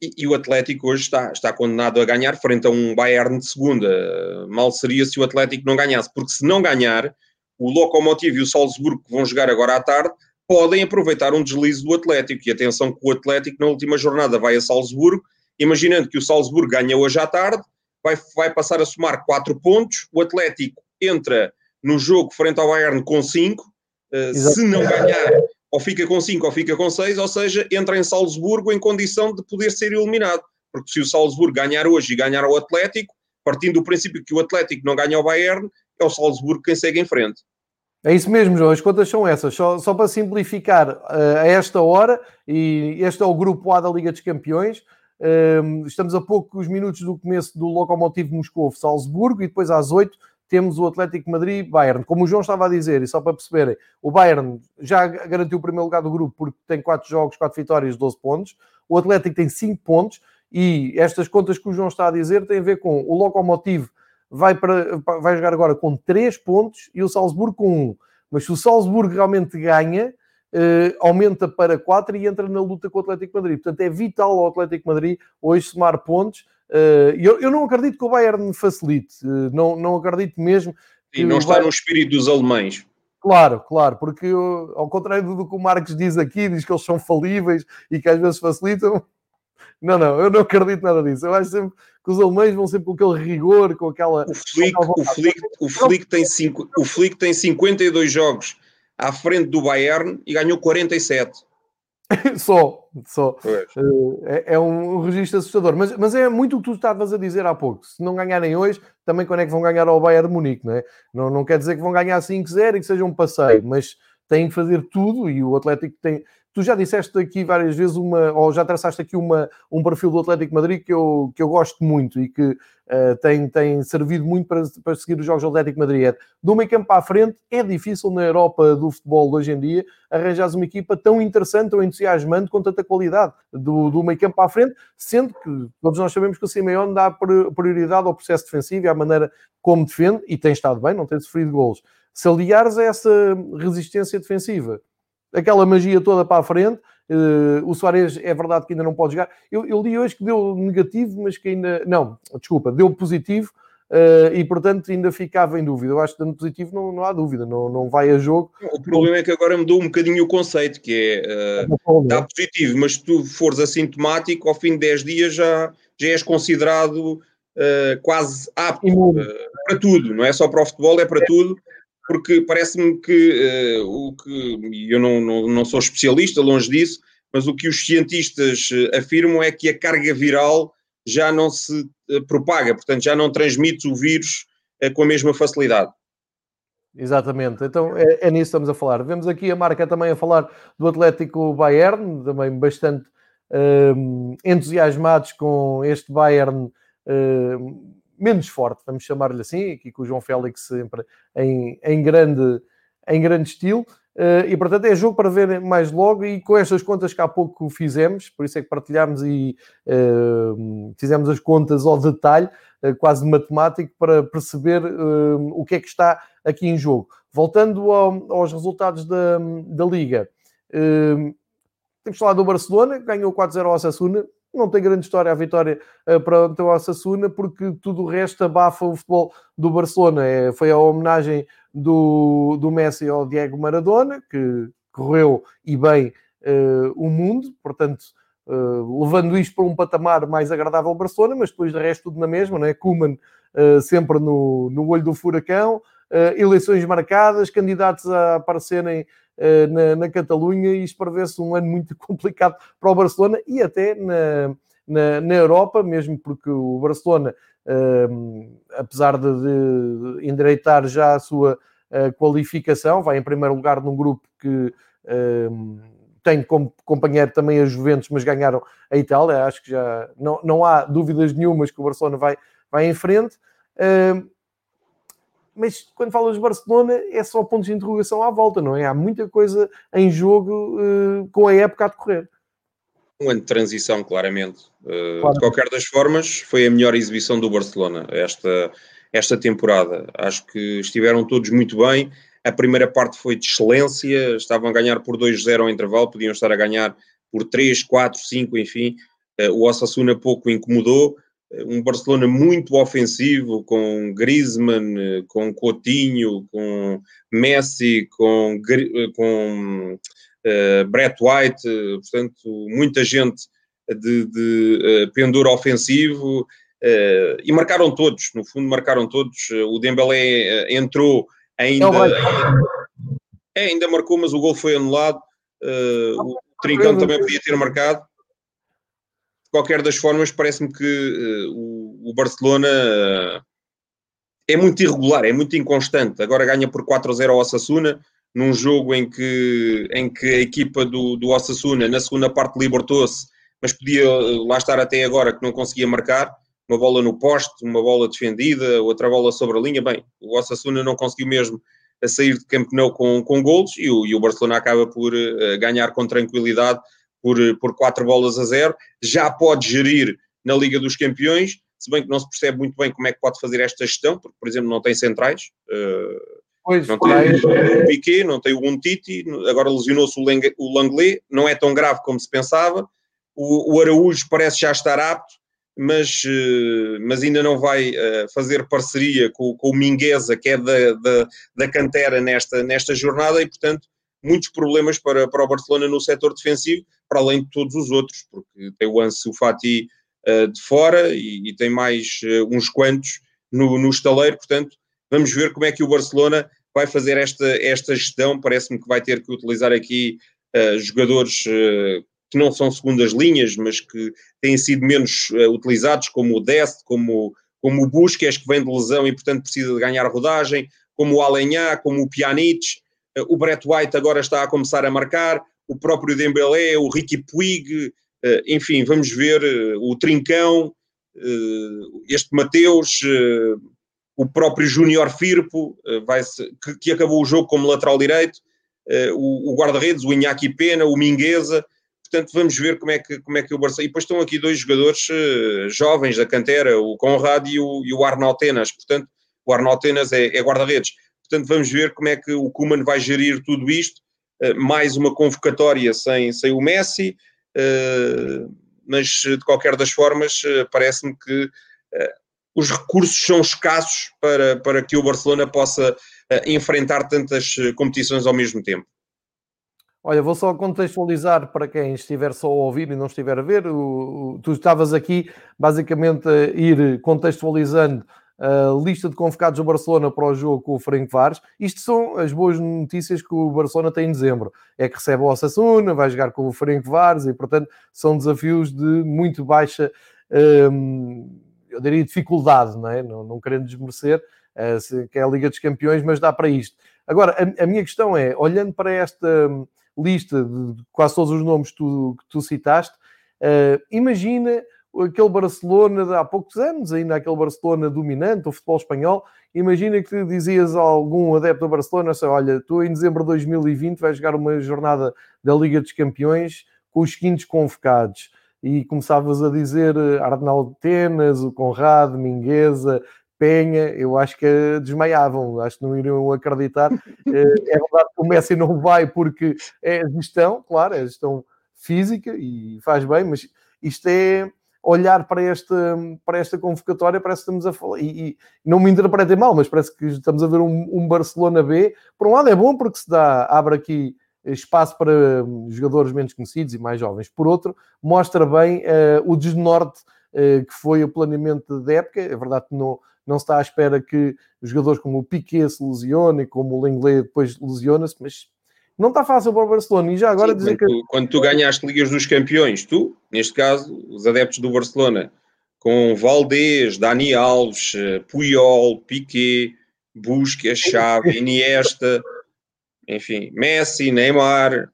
E, e, o Atlético hoje está, está condenado a ganhar frente a um Bayern de segunda. Mal seria se o Atlético não ganhasse, porque se não ganhar, o Lokomotiv e o Salzburgo, que vão jogar agora à tarde, podem aproveitar um deslize do Atlético. E atenção que o Atlético na última jornada vai a Salzburgo, imaginando que o Salzburgo ganha hoje à tarde, vai, vai passar a somar 4 pontos. O Atlético entra no jogo frente ao Bayern com 5. Uh, se não ganhar, ou fica com 5 ou fica com 6, ou seja, entra em Salzburgo em condição de poder ser eliminado. Porque se o Salzburgo ganhar hoje e ganhar ao Atlético, partindo do princípio que o Atlético não ganha ao Bayern, é o Salzburgo quem segue em frente. É isso mesmo, João. As contas são essas. Só, só para simplificar, uh, a esta hora, e este é o grupo A da Liga dos Campeões, uh, estamos a poucos minutos do começo do Lokomotiv Moscovo-Salzburgo e depois às 8 temos o Atlético Madrid-Bayern. Como o João estava a dizer, e só para perceberem, o Bayern já garantiu o primeiro lugar do grupo porque tem 4 jogos, 4 vitórias, 12 pontos. O Atlético tem 5 pontos e estas contas que o João está a dizer têm a ver com o Lokomotiv vai, para, vai jogar agora com 3 pontos e o Salzburgo com 1. Mas se o Salzburgo realmente ganha, Uh, aumenta para 4 e entra na luta com o Atlético Madrid. Portanto, é vital ao Atlético Madrid hoje somar pontos. Uh, eu, eu, não acredito que o Bayern facilite, uh, não, não acredito mesmo. E não está Bayern... no espírito dos alemães. Claro, claro, porque eu, ao contrário do que o Marcos diz aqui, diz que eles são falíveis e que às vezes facilitam. Não, não, eu não acredito nada disso. Eu acho sempre que os alemães vão sempre com aquele rigor, com aquela. O Flick, o Flick, o Flick, tem, cinco, o Flick tem 52 jogos à frente do Bayern e ganhou 47. só, só. Eh, é, é, um registro assustador. Mas, mas é muito o que tu estavas a dizer há pouco. Se não ganharem hoje, também quando é que vão ganhar ao Bayern Munique, não é? Não, não quer dizer que vão ganhar 5-0 e que seja um passeio, mas têm que fazer tudo e o Atlético tem, Tu já disseste aqui várias vezes uma, ou já traçaste aqui uma, um perfil do Atlético Madrid que eu, que eu gosto muito e que uh, tem, tem servido muito para, para seguir os jogos do Atlético Madrid. É, do meio campo à frente, é difícil na Europa do futebol de hoje em dia arranjar uma equipa tão interessante, tão entusiasmante, com tanta qualidade do, do meio campo à frente, sendo que todos nós sabemos que o Simeone dá prioridade ao processo defensivo e à maneira como defende, e tem estado bem, não tem sofrido golos. Se aliares a essa resistência defensiva aquela magia toda para a frente. Uh, o Soares é verdade que ainda não pode jogar. Eu, eu li hoje que deu negativo, mas que ainda. Não, desculpa, deu positivo. Uh, e portanto ainda ficava em dúvida. Eu acho que dando positivo não, não há dúvida, não, não vai a jogo. O problema é que agora mudou um bocadinho o conceito, que é uh, dá positivo, mas se tu fores assintomático, ao fim de 10 dias já, já és considerado uh, quase apto para tudo, não é só para o futebol, é para tudo porque parece-me que uh, o que eu não, não, não, sou especialista, longe disso, mas o que os cientistas uh, afirmam é que a carga viral já não se uh, propaga, portanto já não transmite o vírus com a mesma facilidade. Exatamente, então é, é, nisso que estamos a falar. Vemos aqui a marca também a falar do Atlético Bayern, também bastante ehm, entusiasmados com este Bayern ehm, menos forte, vamos chamar-lhe assim, aqui com o João Félix sempre em, em, grande, em grande estilo. Uh, e portanto é jogo para ver mais logo e com estas contas que há pouco fizemos, por isso é que partilhámos e uh, fizemos as contas ao detalhe, uh, quase matemático, para perceber o que é que está aqui em jogo. Voltando ao, aos resultados da, da Liga, temos falar do Barcelona, ganhou 4-0 ao Osasuna, não tem grande história a vitória uh, para o Osasuna, porque tudo o resto abafa o futebol do Barcelona. É, foi a homenagem do, do Messi ao Diego Maradona, que correu e bem uh, o mundo, portanto, uh, levando isto para um patamar mais agradável ao Barcelona, mas depois de resto tudo na mesma, não é? Kuman sempre no, no olho do furacão, eleições marcadas, candidatos a aparecerem eh, na, na Catalunha e isto prevê-se um ano muito complicado para o Barcelona e até na, na, na Europa, mesmo porque o Barcelona, ehm, apesar de, de, endireitar já a sua uh, qualificação, vai em primeiro lugar num grupo que ehm, tem como companheiro também a Juventus, mas ganharam a Itália. Acho que já não, não há dúvidas nenhumas que o Barcelona vai, vai em frente. Uh, mas quando falas de Barcelona é só pontos de interrogação à volta, não é? Há muita coisa em jogo uh, com a época a decorrer. Um ano de transição, claramente. Uh, claro. De qualquer das formas, foi a melhor exibição do Barcelona esta, esta temporada. Acho que estiveram todos muito bem. A primeira parte foi de excelência, estavam a ganhar por 2-0 ao intervalo, podiam estar a ganhar por 3, 4, 5, enfim. Uh, o Osasuna pouco incomodou um Barcelona muito ofensivo, com Griezmann, com Coutinho, com Messi, com, com uh, Brett White, portanto, muita gente de, de uh, pendor ofensivo. Uh, e marcaram todos, no fundo marcaram todos. O Dembélé entrou ainda, é, ainda marcou, mas o gol foi anulado. O Trincão também podia ter marcado. De qualquer das formas, parece-me que o, o, Barcelona é muito irregular, é muito inconstante. Agora ganha por 4-0 ao Osasuna, num jogo em que, em que a equipa do, do Osasuna, na segunda parte, libertou-se, mas podia lá estar até agora que não conseguia marcar uma bola no poste, uma bola defendida, outra bola sobre a linha. Bem, o Osasuna não conseguiu mesmo a sair de Camp Nou com, com golos e o, e o Barcelona acaba por uh, ganhar com tranquilidade por, eh, por quatro bolas a zero. Já pode gerir na Liga dos Campeões, se bem que não se percebe muito bem como é que pode fazer esta gestão, porque, por exemplo, não tem centrais. Uh, Pois, não tem o Piquet, não tem o Untiti, agora lesionou-se o Langley, não é tão grave como se pensava. O, o Araújo parece já estar apto, mas, eh, mas ainda não vai eh, fazer parceria com, com o Mingueza, que é da, da, da, cantera nesta, nesta jornada, e portanto muitos problemas para, para o Barcelona no setor defensivo, para além de todos os outros, porque tem o Ansu Fati uh, de fora e, e tem mais uh, uns quantos no, no estaleiro, portanto vamos ver como é que o Barcelona vai fazer esta, esta gestão, parece-me que vai ter que utilizar aqui uh, jogadores que não são segundas linhas, mas que têm sido menos utilizados, como o Dest, como, como o Busquets, que vem de lesão e, portanto, precisa de ganhar rodagem, como o Alenhá, como o Pjanic, o Brett White agora está a começar a marcar, o próprio Dembélé, o Ricky Puig, uh, enfim, vamos ver o Trincão, este Mateus, o próprio Júnior Firpo, que, acabou o jogo como lateral direito, o, guarda-redes, o Iñaki Pena, o Mingueza, portanto vamos ver como é que, como é que o Barcelona... E depois estão aqui dois jogadores jovens da cantera, o Conrad e o, e o portanto o Arnaldo Tenas é, é guarda-redes. Portanto vamos ver como é que o Kuman vai gerir tudo isto, uh, mais uma convocatória sem, sem o Messi, uh, mas de qualquer das formas parece-me que os recursos são escassos para, para que o Barcelona possa enfrentar tantas competições ao mesmo tempo. Olha, vou só contextualizar para quem estiver só a ouvir e não estiver a ver. O, o, tu estavas aqui basicamente a ir contextualizando a lista de convocados do Barcelona para o jogo com o Frank Vares. Isto são as boas notícias que o Barcelona tem em dezembro. É que recebe o Osasuna, vai jogar com o Frank Vares e, portanto, são desafios de muito baixa, hum, eu diria, dificuldade, não é? Não, não querendo desmerecer, uh, que é a Liga dos Campeões, mas dá para isto. Agora, a, a minha questão é, olhando para esta lista de quase todos os nomes que tu, que tu citaste, uh, imagina aquele Barcelona de há poucos anos, ainda aquele Barcelona dominante, o futebol espanhol, imagina que dizias a algum adepto do Barcelona, assim, olha, tu em dezembro de 2020 vais jogar uma jornada da Liga dos Campeões com os seguintes convocados, e começavas a dizer eh, Arnaldo Tenas, o Conrado, Mingueza, Penha, eu acho que desmaiavam, acho que não iriam acreditar. Eh, é verdade que o Messi não vai porque é gestão, claro, é gestão física e faz bem, mas isto é olhar para esta, para esta convocatória, parece que estamos a falar, e, e não me interpretem mal, mas parece que estamos a ver um, um, Barcelona B. Por um lado é bom porque se dá, abre aqui espaço para jogadores menos conhecidos e mais jovens. Por outro, mostra bem uh, o desnorte uh, que foi o planeamento da época. É verdade que não, não se está à espera que jogadores como o Piquet se lesionem, como o Lenglet depois lesiona-se, mas não está fácil para o Barcelona. E já agora Sim, dizer quando, que... quando tu ganhaste Ligas dos Campeões, tu, neste caso, os adeptos do Barcelona, com Valdez, Dani Alves, eh, Puyol, Piquet, Busquets, Xavi, Iniesta, enfim, Messi, Neymar,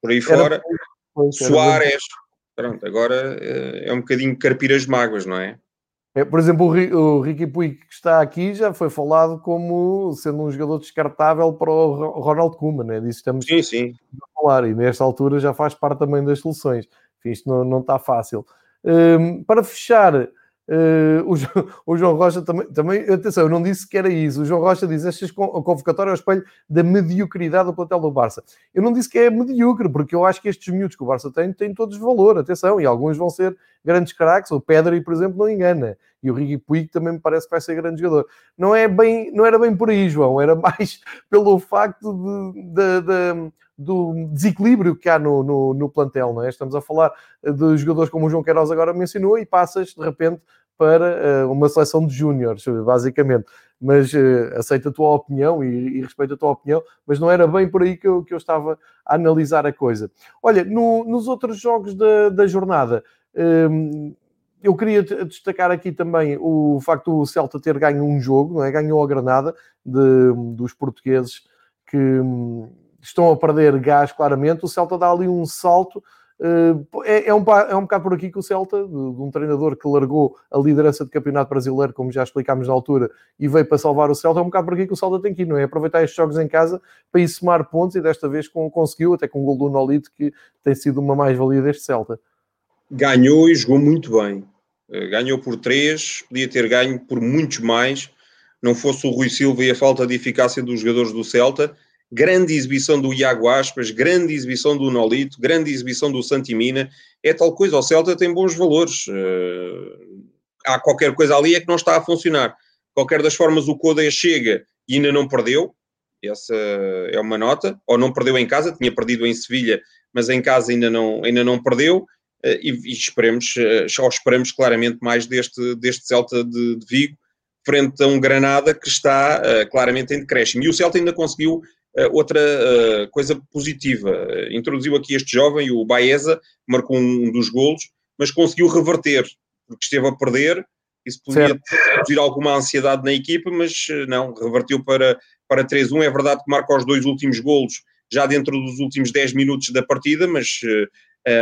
por aí fora, Soares, pronto, agora eh, é um bocadinho carpir as mágoas, não é? É, por exemplo, o, Ricky Puig que está aqui já foi falado como sendo um jogador descartável para o Ronald Koeman, né? disso estamos sim, sim. a falar, e nesta altura já faz parte também das soluções. Enfim, isto não, não está fácil. Um, para fechar, Uh, o, o, João Rocha também, também, atenção, eu não disse que era isso. O João Rocha diz estas convocatórias ao espelho da mediocridade do plantel do Barça. Eu não disse que é medíocre, porque eu acho que estes miúdos que o Barça tem têm todos valor, atenção, e alguns vão ser grandes craques. O Pedri, por exemplo, não engana, e o Ricky Puig também me parece que vai ser grande jogador. Não, é bem, não era bem por aí, João, era mais pelo facto de, de, de do desequilíbrio que há no, no, no, plantel, não é? Estamos a falar de jogadores como o João Queiroz agora mencionou e passas de repente para uh, uma seleção de júniores, basicamente. Mas uh, aceito a tua opinião e, e, respeito a tua opinião, mas não era bem por aí que eu, que eu estava a analisar a coisa. Olha, no, nos outros jogos da, da jornada, um, eu queria destacar aqui também o facto do Celta ter ganho um jogo, não é? ganhou a Granada de, dos portugueses que hum, estão a perder gás claramente. O Celta dá ali um salto. Eh, é, é, um, é um bocado por aqui que o Celta, de, um treinador que largou a liderança do Campeonato Brasileiro, como já explicámos na altura, e veio para salvar o Celta, é um bocado por aqui que o Celta tem que ir, não é? Aproveitar estes jogos em casa para ir somar pontos e desta vez conseguiu, até com o gol do Nolito, que tem sido uma mais-valia deste Celta. Ganhou e jogou muito bem. Eh, ganhou por três, podia ter ganho por muitos mais, não fosse o Rui Silva e a falta de eficácia dos jogadores do Celta. Grande exibição do Iago Aspas, grande exibição do Nolito, grande exibição do Santimina. É tal coisa, o Celta tem bons valores. Uh, há qualquer coisa ali é que não está a funcionar. Qualquer das formas, o Coda chega e ainda não perdeu. Essa é uma nota. Ou não perdeu em casa, tinha perdido em Sevilha, mas em casa ainda não, ainda não perdeu. Uh, e, e, esperemos, uh, esperamos claramente mais deste, deste Celta de, de Vigo, frente a um Granada que está uh, claramente em decréscimo. E o Celta ainda conseguiu outra uh, coisa positiva. introduziu aqui este jovem, o Baeza, marcou um dos golos, mas conseguiu reverter, porque esteve a perder. Isso podia produzir alguma ansiedade na equipa, mas não, reverteu para, para 3-1. É verdade que marca os dois últimos golos já dentro dos últimos 10 minutos da partida, mas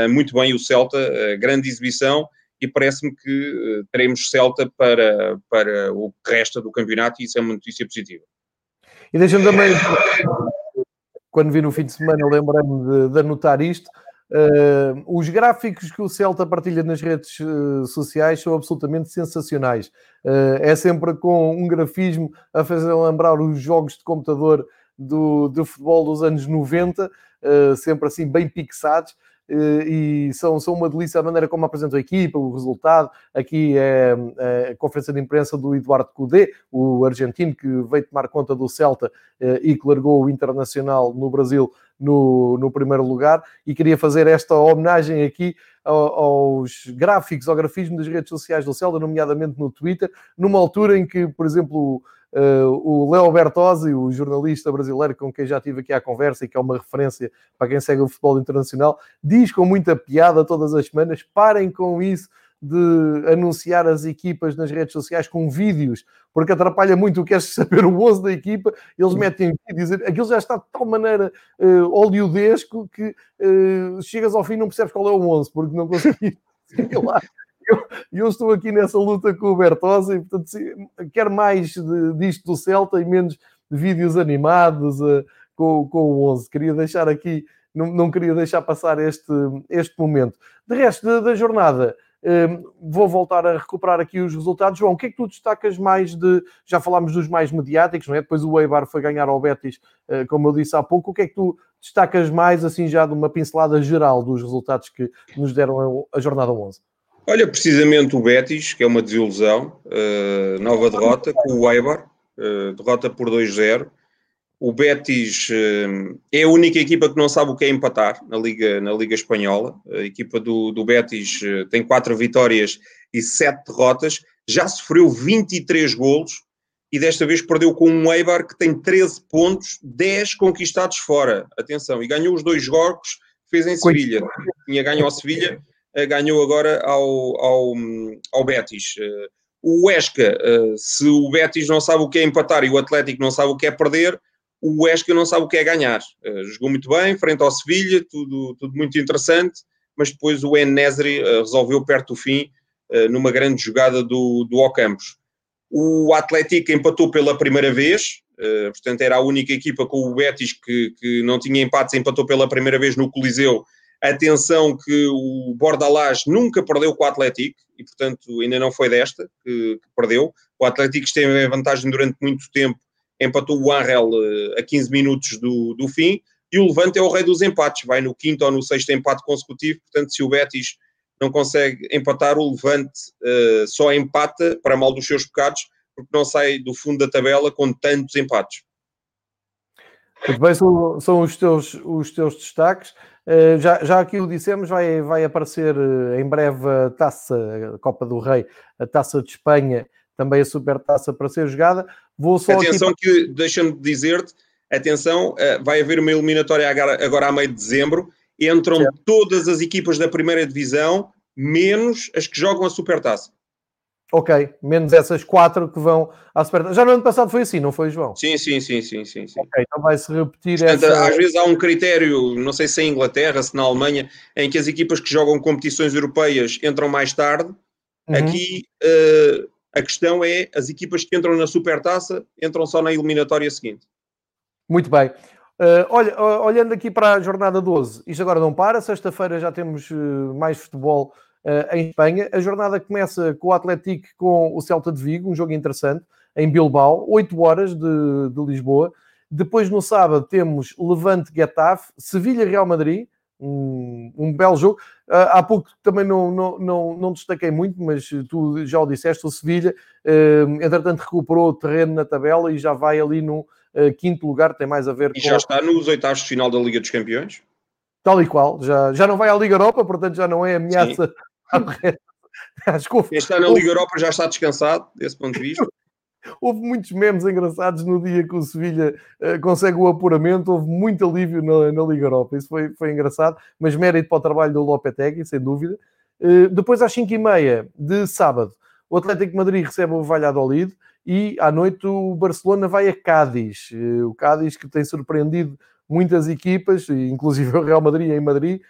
muito bem o Celta, grande exibição e parece-me que uh, teremos Celta para, para o que resta do campeonato e isso é uma notícia positiva. E deixa-me também, quando vi no fim de semana, lembrei-me de, de, anotar isto. Uh, os gráficos que o Celta partilha nas redes uh, sociais são absolutamente sensacionais. Uh, é sempre com um grafismo a fazer lembrar os jogos de computador do, do futebol dos anos 90, sempre assim bem pixados. Eh, e são, são uma delícia a maneira como apresentam a equipa, o resultado. Aqui é, é a conferência de imprensa do Eduardo Cudê, o argentino que veio tomar conta do Celta eh, e que largou o Internacional no Brasil no, no primeiro lugar. E queria fazer esta homenagem aqui aos gráficos, ao grafismo das redes sociais do Celta, nomeadamente no Twitter, numa altura em que, por exemplo, o Leo Bertozzi, o jornalista brasileiro com quem já tive aqui à conversa e que é uma referência para quem segue o futebol internacional, diz com muita piada todas as semanas: parem com isso de anunciar as equipas nas redes sociais com vídeos, porque atrapalha muito o que é saber o 11 da equipa, eles metem vídeos, aquilo já está de tal maneira uh, oleodesco que uh, chegas ao fim e não percebes qual é o 11, porque não conseguiste lá eu, eu, estou aqui nessa luta com o Bertosa e, portanto, quero mais de, disto do Celta e menos de vídeos animados uh, com, com o 11. Queria deixar aqui, não, não queria deixar passar este, este momento. De resto, da, da jornada, uh, vou voltar a recuperar aqui os resultados. João, o que é que tu destacas mais de. Já falámos dos mais mediáticos, não é? Depois o Eibar foi ganhar ao Betis, uh, como eu disse há pouco. O que é que tu destacas mais, assim, já de uma pincelada geral dos resultados que nos deram a, a jornada 11? Olha, precisamente o Betis, que é uma desilusão, uh, nova derrota com o Eibar, uh, derrota por 2-0. O Betis uh, é a única equipa que não sabe o que é empatar na Liga, na Liga Espanhola. A equipa do, do Betis tem quatro vitórias e sete derrotas, já sofreu 23 golos e desta vez perdeu com um Eibar que tem 13 pontos, 10 conquistados fora. Atenção, e ganhou os dois jogos fez em Sevilha. Tinha ganho ao Sevilha ganhou agora ao, ao, ao Betis. Eh, o Huesca, eh, se o Betis não sabe o que é empatar e o Atlético não sabe o que é perder, o Huesca não sabe o que é ganhar. Jogou muito bem, frente ao Sevilha, tudo, tudo muito interessante, mas depois o Enesri resolveu perto do fim, numa grande jogada do, do Ocampos. O Atlético empatou pela primeira vez, portanto era a única equipa com o Betis que, que não tinha empates, empatou pela primeira vez no Coliseu Atenção que o Bordalás nunca perdeu com o Atlético e, portanto, ainda não foi desta que, que perdeu. O Atlético esteve em vantagem durante muito tempo, empatou o Angel eh, a 15 minutos do, do fim e o Levante é o rei dos empates, vai no quinto ou no sexto empate consecutivo. Portanto, se o Betis não consegue empatar, o Levante uh, só empata para mal dos seus pecados, porque não sai do fundo da tabela com tantos empates. Muito bem, são, são os, teus, os teus destaques. Uh, já, já aqui o dissemos, vai, vai aparecer uh, em breve a taça, a Copa do Rei, a taça de Espanha, também a super taça para ser jogada. Vou só Atenção aqui... que, deixa-me dizer-te, atenção, uh, vai haver uma eliminatória agora, agora a meio de dezembro, entram certo. todas as equipas da primeira divisão, menos as que jogam a supertaça. Ok, menos essas quatro que vão à Supertaça. Já no ano passado foi assim, não foi, João? Sim, sim, sim, sim, sim. sim. Ok, então vai-se repetir Portanto, essa... Às vezes há um critério, não sei se é em Inglaterra, se na Alemanha, em que as equipas que jogam competições europeias entram mais tarde. Uhum. Aqui uh, a questão é, as equipas que entram na Supertaça entram só na eliminatória seguinte. Muito bem. Uh, olha, olhando aqui para a jornada 12, isto agora não para, sexta-feira já temos uh, mais futebol em Espanha. A jornada começa com o Atlético com o Celta de Vigo, um jogo interessante, em Bilbao, 8 horas de, de Lisboa. Depois, no sábado, temos Levante Getafe, Sevilha Real Madrid, um, um belo jogo. Uh, há pouco também não, não, não, não, destaquei muito, mas tu já o disseste, o Sevilha, uh, entretanto, recuperou o terreno na tabela e já vai ali no uh, quinto lugar, tem mais a ver e com... E já está nos oitavos de final da Liga dos Campeões? Tal e qual, já, já não vai à Liga Europa, portanto já não é ameaça. Acho que houve, está na Liga Europa já está descansado, desse ponto de vista. Houve muitos memes engraçados no dia que o Sevilha uh, consegue o apuramento, houve muito alívio na, na, Liga Europa, isso foi, foi engraçado, mas mérito para o trabalho do Lopetegui, sem dúvida. Uh, depois, às 5h30 de sábado, o Atlético de Madrid recebe o Valladolid e à noite o Barcelona vai a Cádiz. Uh, o Cádiz que tem surpreendido muitas equipas, inclusive o Real Madrid em Madrid,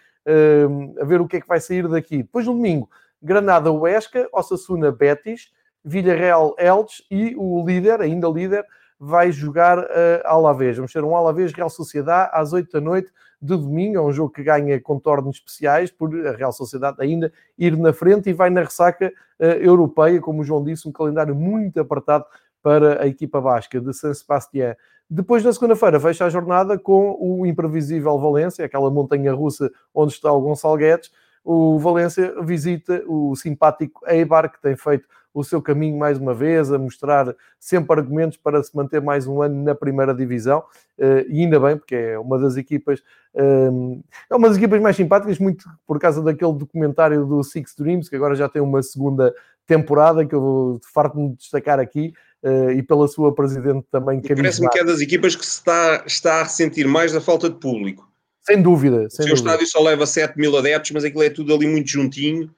a ver o que é que vai sair daqui. Depois no domingo, Granada Huesca, Osasuna Betis, Villarreal Elche e o líder, ainda líder, vai jogar uh, Alavés. Vamos ter um Alavés Real Sociedade às 8 da noite de domingo. É um jogo que ganha contornos especiais por a Real Sociedade ainda ir na frente e vai na ressaca uh, europeia, como o João disse, um calendário muito apertado para a equipa basca de San Sebastián. Depois, na segunda-feira, fecha a jornada com o imprevisível Valência, aquela montanha russa onde está o Gonçalo Guedes. O Valência visita o simpático Eibar, que tem feito o seu caminho mais uma vez, a mostrar sempre argumentos para se manter mais um ano na primeira divisão, eh, e ainda bem, porque é uma das equipas, ehm, é uma das equipas mais simpáticas, muito por causa daquele documentário do Six Dreams, que agora já tem uma segunda temporada, que eu farto-me destacar aqui, uh, e pela sua presidente também. Parece-me que é das equipas que se está, está a ressentir mais da falta de público. Sem dúvida. Sem o seu dúvida. estádio só leva 7 mil adeptos, mas aquilo é tudo ali muito juntinho.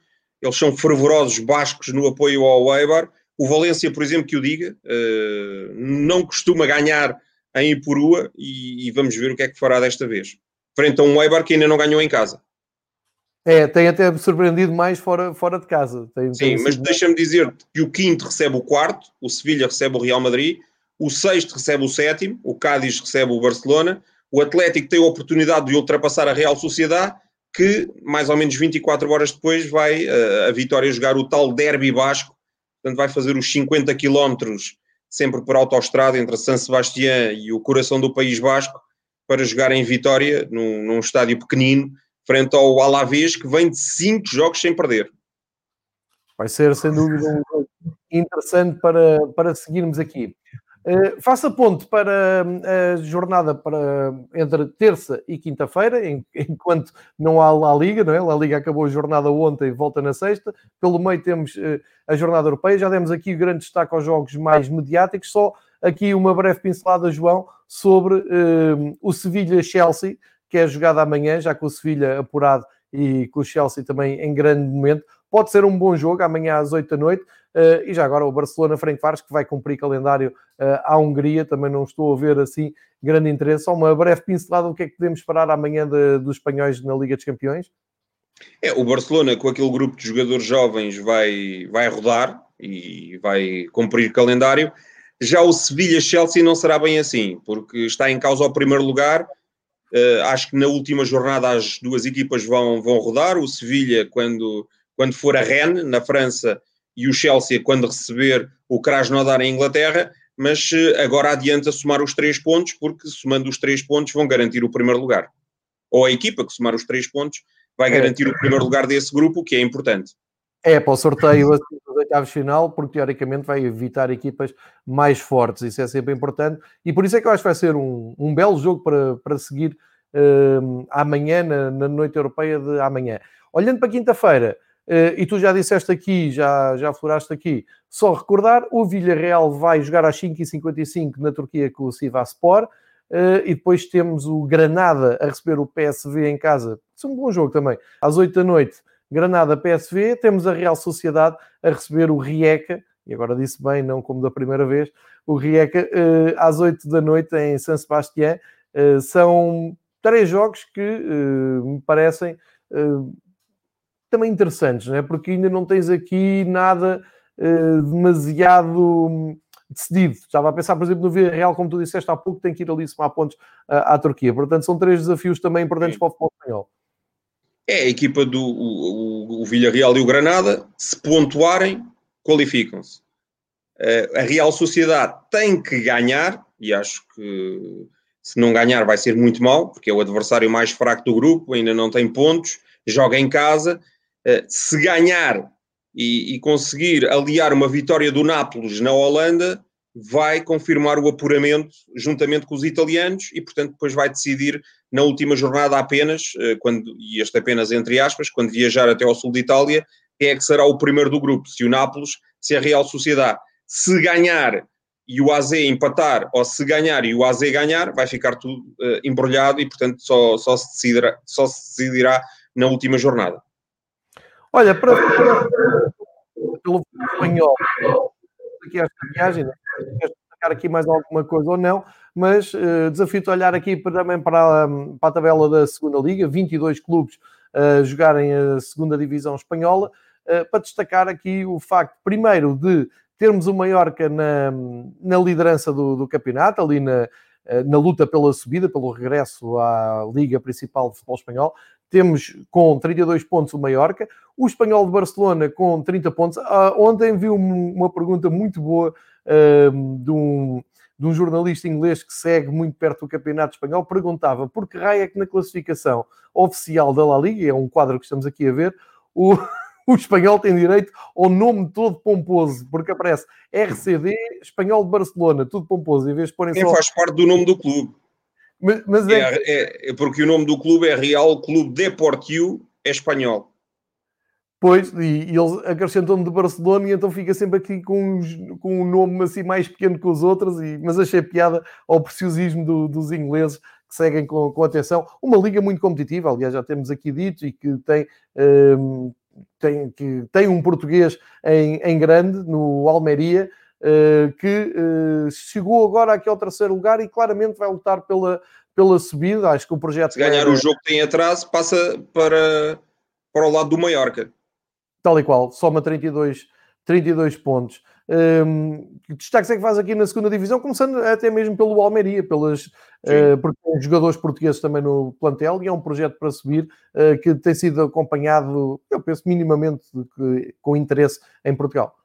Eles são fervorosos bascos no apoio ao Eibar. O Valência, por exemplo, que o diga, uh, não costuma ganhar em Ipurua e, e, vamos ver o que é que fará desta vez. Frente a um Eibar que ainda não ganhou em casa. É, tem até surpreendido mais fora, fora de casa. Tem, Sim, tem mas deixa-me dizer que o quinto recebe o quarto, o Sevilha recebe o Real Madrid, o sexto recebe o sétimo, o Cádiz recebe o Barcelona, o Atlético tem a oportunidade de ultrapassar a Real Sociedade, que mais ou menos 24 horas depois vai uh, a Vitória jogar o tal derby basco, portanto vai fazer os 50 quilómetros sempre por autoestrada entre San Sebastián e o coração do País Basco para jogar em Vitória, num, num estádio pequenino, frente ao Alavés, que vem de 5 jogos sem perder. Vai ser, sem dúvida, um interessante para, para seguirmos aqui. Uh, faça ponto para hum, a jornada para, entre terça e quinta-feira, enquanto não há La Liga, não é? La Liga acabou a jornada ontem e volta na sexta. Pelo meio temos uh, a jornada europeia. Já demos aqui o grande destaque aos jogos mais mediáticos. Só aqui uma breve pincelada, João, sobre uh, o Sevilha-Chelsea, que é jogada amanhã, já com o Sevilha apurado e com o Chelsea também em grande momento. Pode ser um bom jogo amanhã às 8 da noite. Uh, e já agora o Barcelona Vares que vai cumprir calendário uh, à Hungria, também não estou a ver assim grande interesse. Só uma breve pincelada do que é que podemos esperar amanhã de, dos espanhóis na Liga dos Campeões. É, o Barcelona, com aquele grupo de jogadores jovens, vai, vai rodar e vai cumprir calendário. Já o Sevilha-Chelsea não será bem assim, porque está em causa o primeiro lugar Uh, acho que na última jornada as duas equipas vão, vão rodar. O Sevilha, quando, quando for a Rennes, na França, e o Chelsea, quando receber o Krasnodar em Inglaterra. Mas uh, agora adianta somar os três pontos, porque somando os três pontos vão garantir o primeiro lugar. Ou a equipa que somar os três pontos vai é. garantir o primeiro lugar desse grupo, o que é importante. É, para o sorteio assim, dos oitavos final, porque teoricamente vai evitar equipas mais fortes, isso é sempre importante, e por isso é que eu acho que vai ser um, um belo jogo para, para seguir uh, amanhã, na, na, noite europeia de amanhã. Olhando para quinta-feira, e tu já disseste aqui, já, já floraste aqui, só recordar, o Villarreal vai jogar às 5h55 na Turquia com o Sivaspor, Uh, e depois temos o Granada a receber o PSV em casa. Isso é um bom jogo também. Às 8 da noite, Granada PSV. Temos a Real Sociedade a receber o Rijeka, e agora disse bem, não como da primeira vez, o Rijeka uh, às 8 da noite em San Sebastián. São três jogos que me parecem também interessantes, não é? porque ainda não tens aqui nada demasiado decidido. Estava a pensar, por exemplo, no Villarreal, como tu disseste há pouco, tem que ir ali somar pontos à, à Turquia. Portanto, são três desafios também importantes Sim. para o futebol espanhol. É a equipa do o, o Villarreal e o Granada, se pontuarem, qualificam-se. Uh, a Real Sociedade tem que ganhar, e acho que se não ganhar vai ser muito mal, porque é o adversário mais fraco do grupo, ainda não tem pontos, joga em casa. Uh, se ganhar e, e, conseguir aliar uma vitória do Nápoles na Holanda, vai confirmar o apuramento juntamente com os italianos e, portanto, depois vai decidir na última jornada apenas, eh, quando, e este apenas entre aspas, quando viajar até ao sul de Itália, quem é que será o primeiro do grupo, se o Nápoles, se a Real Sociedade. Se ganhar e o AZ empatar, ou se ganhar e o AZ ganhar, vai ficar tudo uh, embrulhado e, portanto, só, só, se decidirá, só se decidirá na última jornada. Olha, para, pelo espanhol, aqui esta viagem, queres destacar aqui mais alguma coisa ou não, mas uh, desafio-te a olhar aqui para, também para, para, a tabela da segunda Liga, 22 clubes uh, jogarem a segunda divisão espanhola, uh, para destacar aqui o facto, primeiro, de termos o Mallorca na, na liderança do, do campeonato, ali na, na luta pela subida, pelo regresso à Liga Principal de Futebol Espanhol. Temos com 32 pontos o Mallorca, o Espanhol de Barcelona com 30 pontos. Uh, ontem vi uma pergunta muito boa de, um, de um jornalista inglês que segue muito perto do Campeonato Espanhol. Perguntava por que raio é que na classificação oficial da La Liga, é um quadro que estamos aqui a ver, o, o espanhol tem direito ao nome todo pomposo, porque aparece RCD, Espanhol de Barcelona, tudo pomposo, em vez de porem só... faz parte do nome do clube. Mas, mas é... É, é... é, porque o nome do clube é Real Clube Deportivo é espanhol. Pois, e, e eles acrescentam de Barcelona e então fica sempre aqui com, com um nome assim mais pequeno que os outros, e, mas achei piada ao preciosismo do, dos ingleses que seguem com, com atenção. Uma liga muito competitiva, aliás, já temos aqui dito, e que tem um, tem, que tem um português em, em grande, no Almeria, que uh, chegou agora aqui ao terceiro lugar e claramente vai lutar pela, pela subida. Acho que o projeto. Se ganhar o jogo que tem atraso, passa para, para o lado do Mallorca. Tal e qual, soma 32, 32 pontos. Um, que destaques é que faz aqui na segunda divisão, começando até mesmo pelo Almeria, pelas, uh, porque tem jogadores portugueses também no plantel e é um projeto para subir uh, que tem sido acompanhado, eu penso, minimamente que, com interesse em Portugal.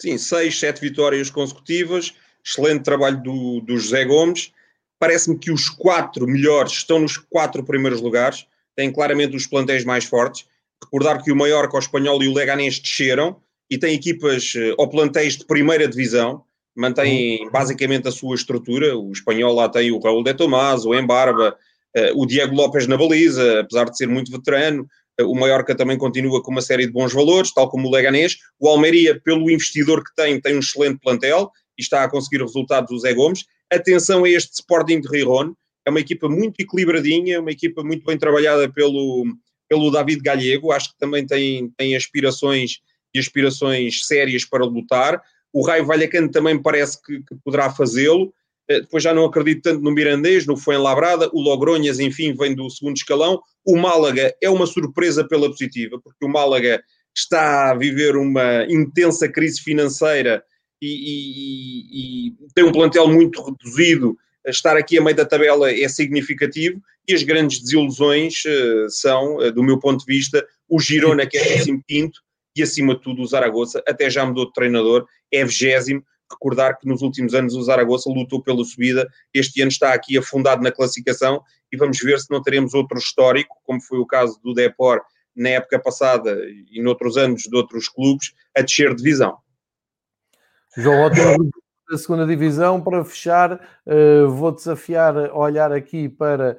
Sim, seis, sete vitórias consecutivas, excelente trabalho do, do José Gomes. Parece-me que os quatro melhores estão nos quatro primeiros lugares, têm claramente os plantéis mais fortes. Recordar que o Mallorca, o Espanhol e o Leganés desceram, e tem equipas eh, ou plantéis de primeira divisão, mantém uhum. basicamente a sua estrutura. O espanhol lá tem o Raul de Tomás, o Embarba, eh, o Diego Lopes na baliza, apesar de ser muito veterano. O Mallorca também continua com uma série de bons valores, tal como o Leganés. O Almeria, pelo investidor que tem, tem um excelente plantel e está a conseguir resultados do Zé Gomes. Atenção a este Sporting de Riron, é uma equipa muito equilibradinha, uma equipa muito bem trabalhada pelo, pelo David Gallego, acho que também tem, tem aspirações e aspirações sérias para lutar. O Raio Vallecano também parece que, que poderá fazê-lo. Eh, depois já não acredito tanto no Mirandês, no Fuenlabrada, o Logronhas, enfim, vem do segundo escalão. O Málaga é uma surpresa pela positiva, porque o Málaga está a viver uma intensa crise financeira e, e, e, tem um plantel muito reduzido. Estar aqui a meio da tabela é significativo e as grandes desilusões uh, são, uh, do meu ponto de vista, o Girona, que é 15 e, acima de tudo, o Zaragoza até já mudou de treinador, é vigésimo. Recordar que nos últimos anos o Zaragoza lutou pela subida, este ano está aqui afundado na classificação e vamos ver se não teremos outro histórico, como foi o caso do Depor na época passada e noutros anos de outros clubes, a descer divisão. João Otávio da segunda divisão, para fechar, uh, vou desafiar a olhar aqui para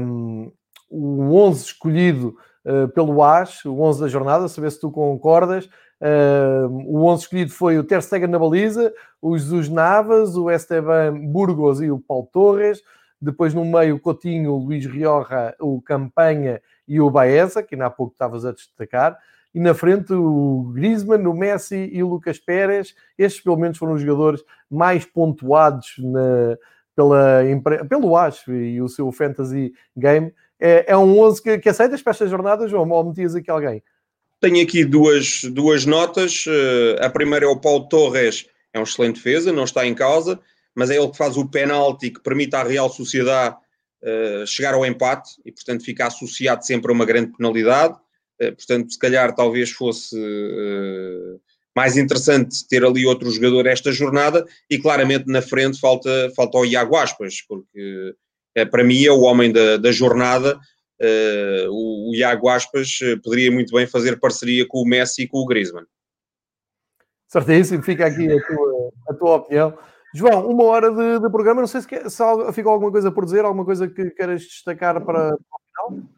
um, o 11 escolhido uh, pelo AS, o 11 da jornada, saber se tu concordas. Uh, o 11 escolhido foi o Ter Stegen na baliza, o Jesus Navas, o Esteban Burgos e o Paulo Torres. Depois no meio o Coutinho, o Luís Rioja, o Campanha e o Baeza, que ainda há pouco estavas a destacar. E na frente o Griezmann, o Messi e o Lucas Pérez. Estes pelo menos foram os jogadores mais pontuados na, pela, pelo AS e o seu Fantasy Game. É, é um 11 que, que aceitas para estas jornadas, João? Ou metias aqui alguém? Tenho aqui duas, duas notas. Eh, a primeira é o Paulo Torres, é um excelente defesa, não está em causa, mas é ele que faz o penalti que permite à Real Sociedade uh, chegar ao empate e, portanto, fica associado sempre a uma grande penalidade. Uh, portanto, se calhar talvez fosse mais interessante ter ali outro jogador esta jornada e claramente na frente falta, falta o Iago Aspas, porque para mim é o homem da, da jornada uh, o, o Iago Aspas eh, poderia muito bem fazer parceria com o Messi e com o Griezmann. Certíssimo, fica aqui a tua, a tua opinião. João, uma hora de, de programa, não sei se, quer, se ficou alguma coisa por dizer, alguma coisa que queiras destacar para, o final?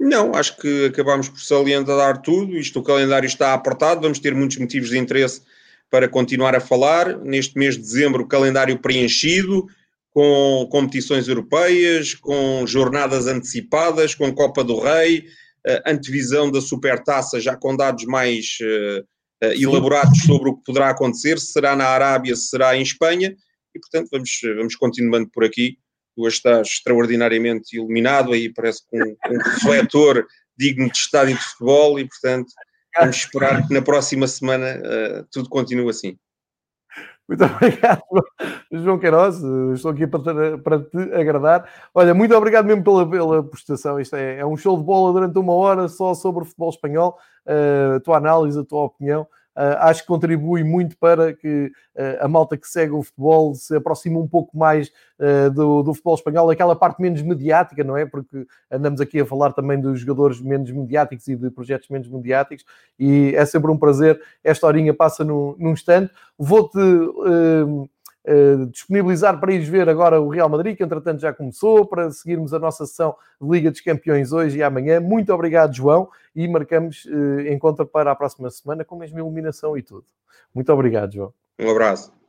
Não, acho que acabamos por salientar tudo. Isto, o calendário está apertado, vamos ter muitos motivos de interesse para continuar a falar. Neste mês de dezembro, o calendário preenchido, com competições europeias, com jornadas antecipadas, com Copa do Rei, uh, antevisão da Supertaça, já com dados mais uh, uh, elaborados sobre o que poderá acontecer, se será na Arábia, se será em Espanha, e portanto vamos, vamos continuando por aqui. Tu hoje estás extraordinariamente iluminado, aí parece com um, um refletor digno de estádio de futebol, e portanto vamos esperar que na próxima semana tudo continue assim. Muito obrigado, João Queiroz. Estou aqui para te, para te agradar. Olha, muito obrigado mesmo pela, pela prestação. Isto é, é, um show de bola durante uma hora só sobre o futebol espanhol. Uh, a tua análise, a tua opinião. Uh, acho que contribui muito para que uh, a malta que segue o futebol se aproxime um pouco mais uh, do, do, futebol espanhol, aquela parte menos mediática, não é? Porque andamos aqui a falar também dos jogadores menos mediáticos e de projetos menos mediáticos, e é sempre um prazer. Esta horinha passa num, num instante. Vou-te Uh, disponibilizar para ires ver agora o Real Madrid, que entretanto já começou, para seguirmos a nossa sessão de Liga dos Campeões hoje e amanhã. Muito obrigado, João, e marcamos uh, encontro para a próxima semana com a mesma iluminação e tudo. Muito obrigado, João. Um abraço.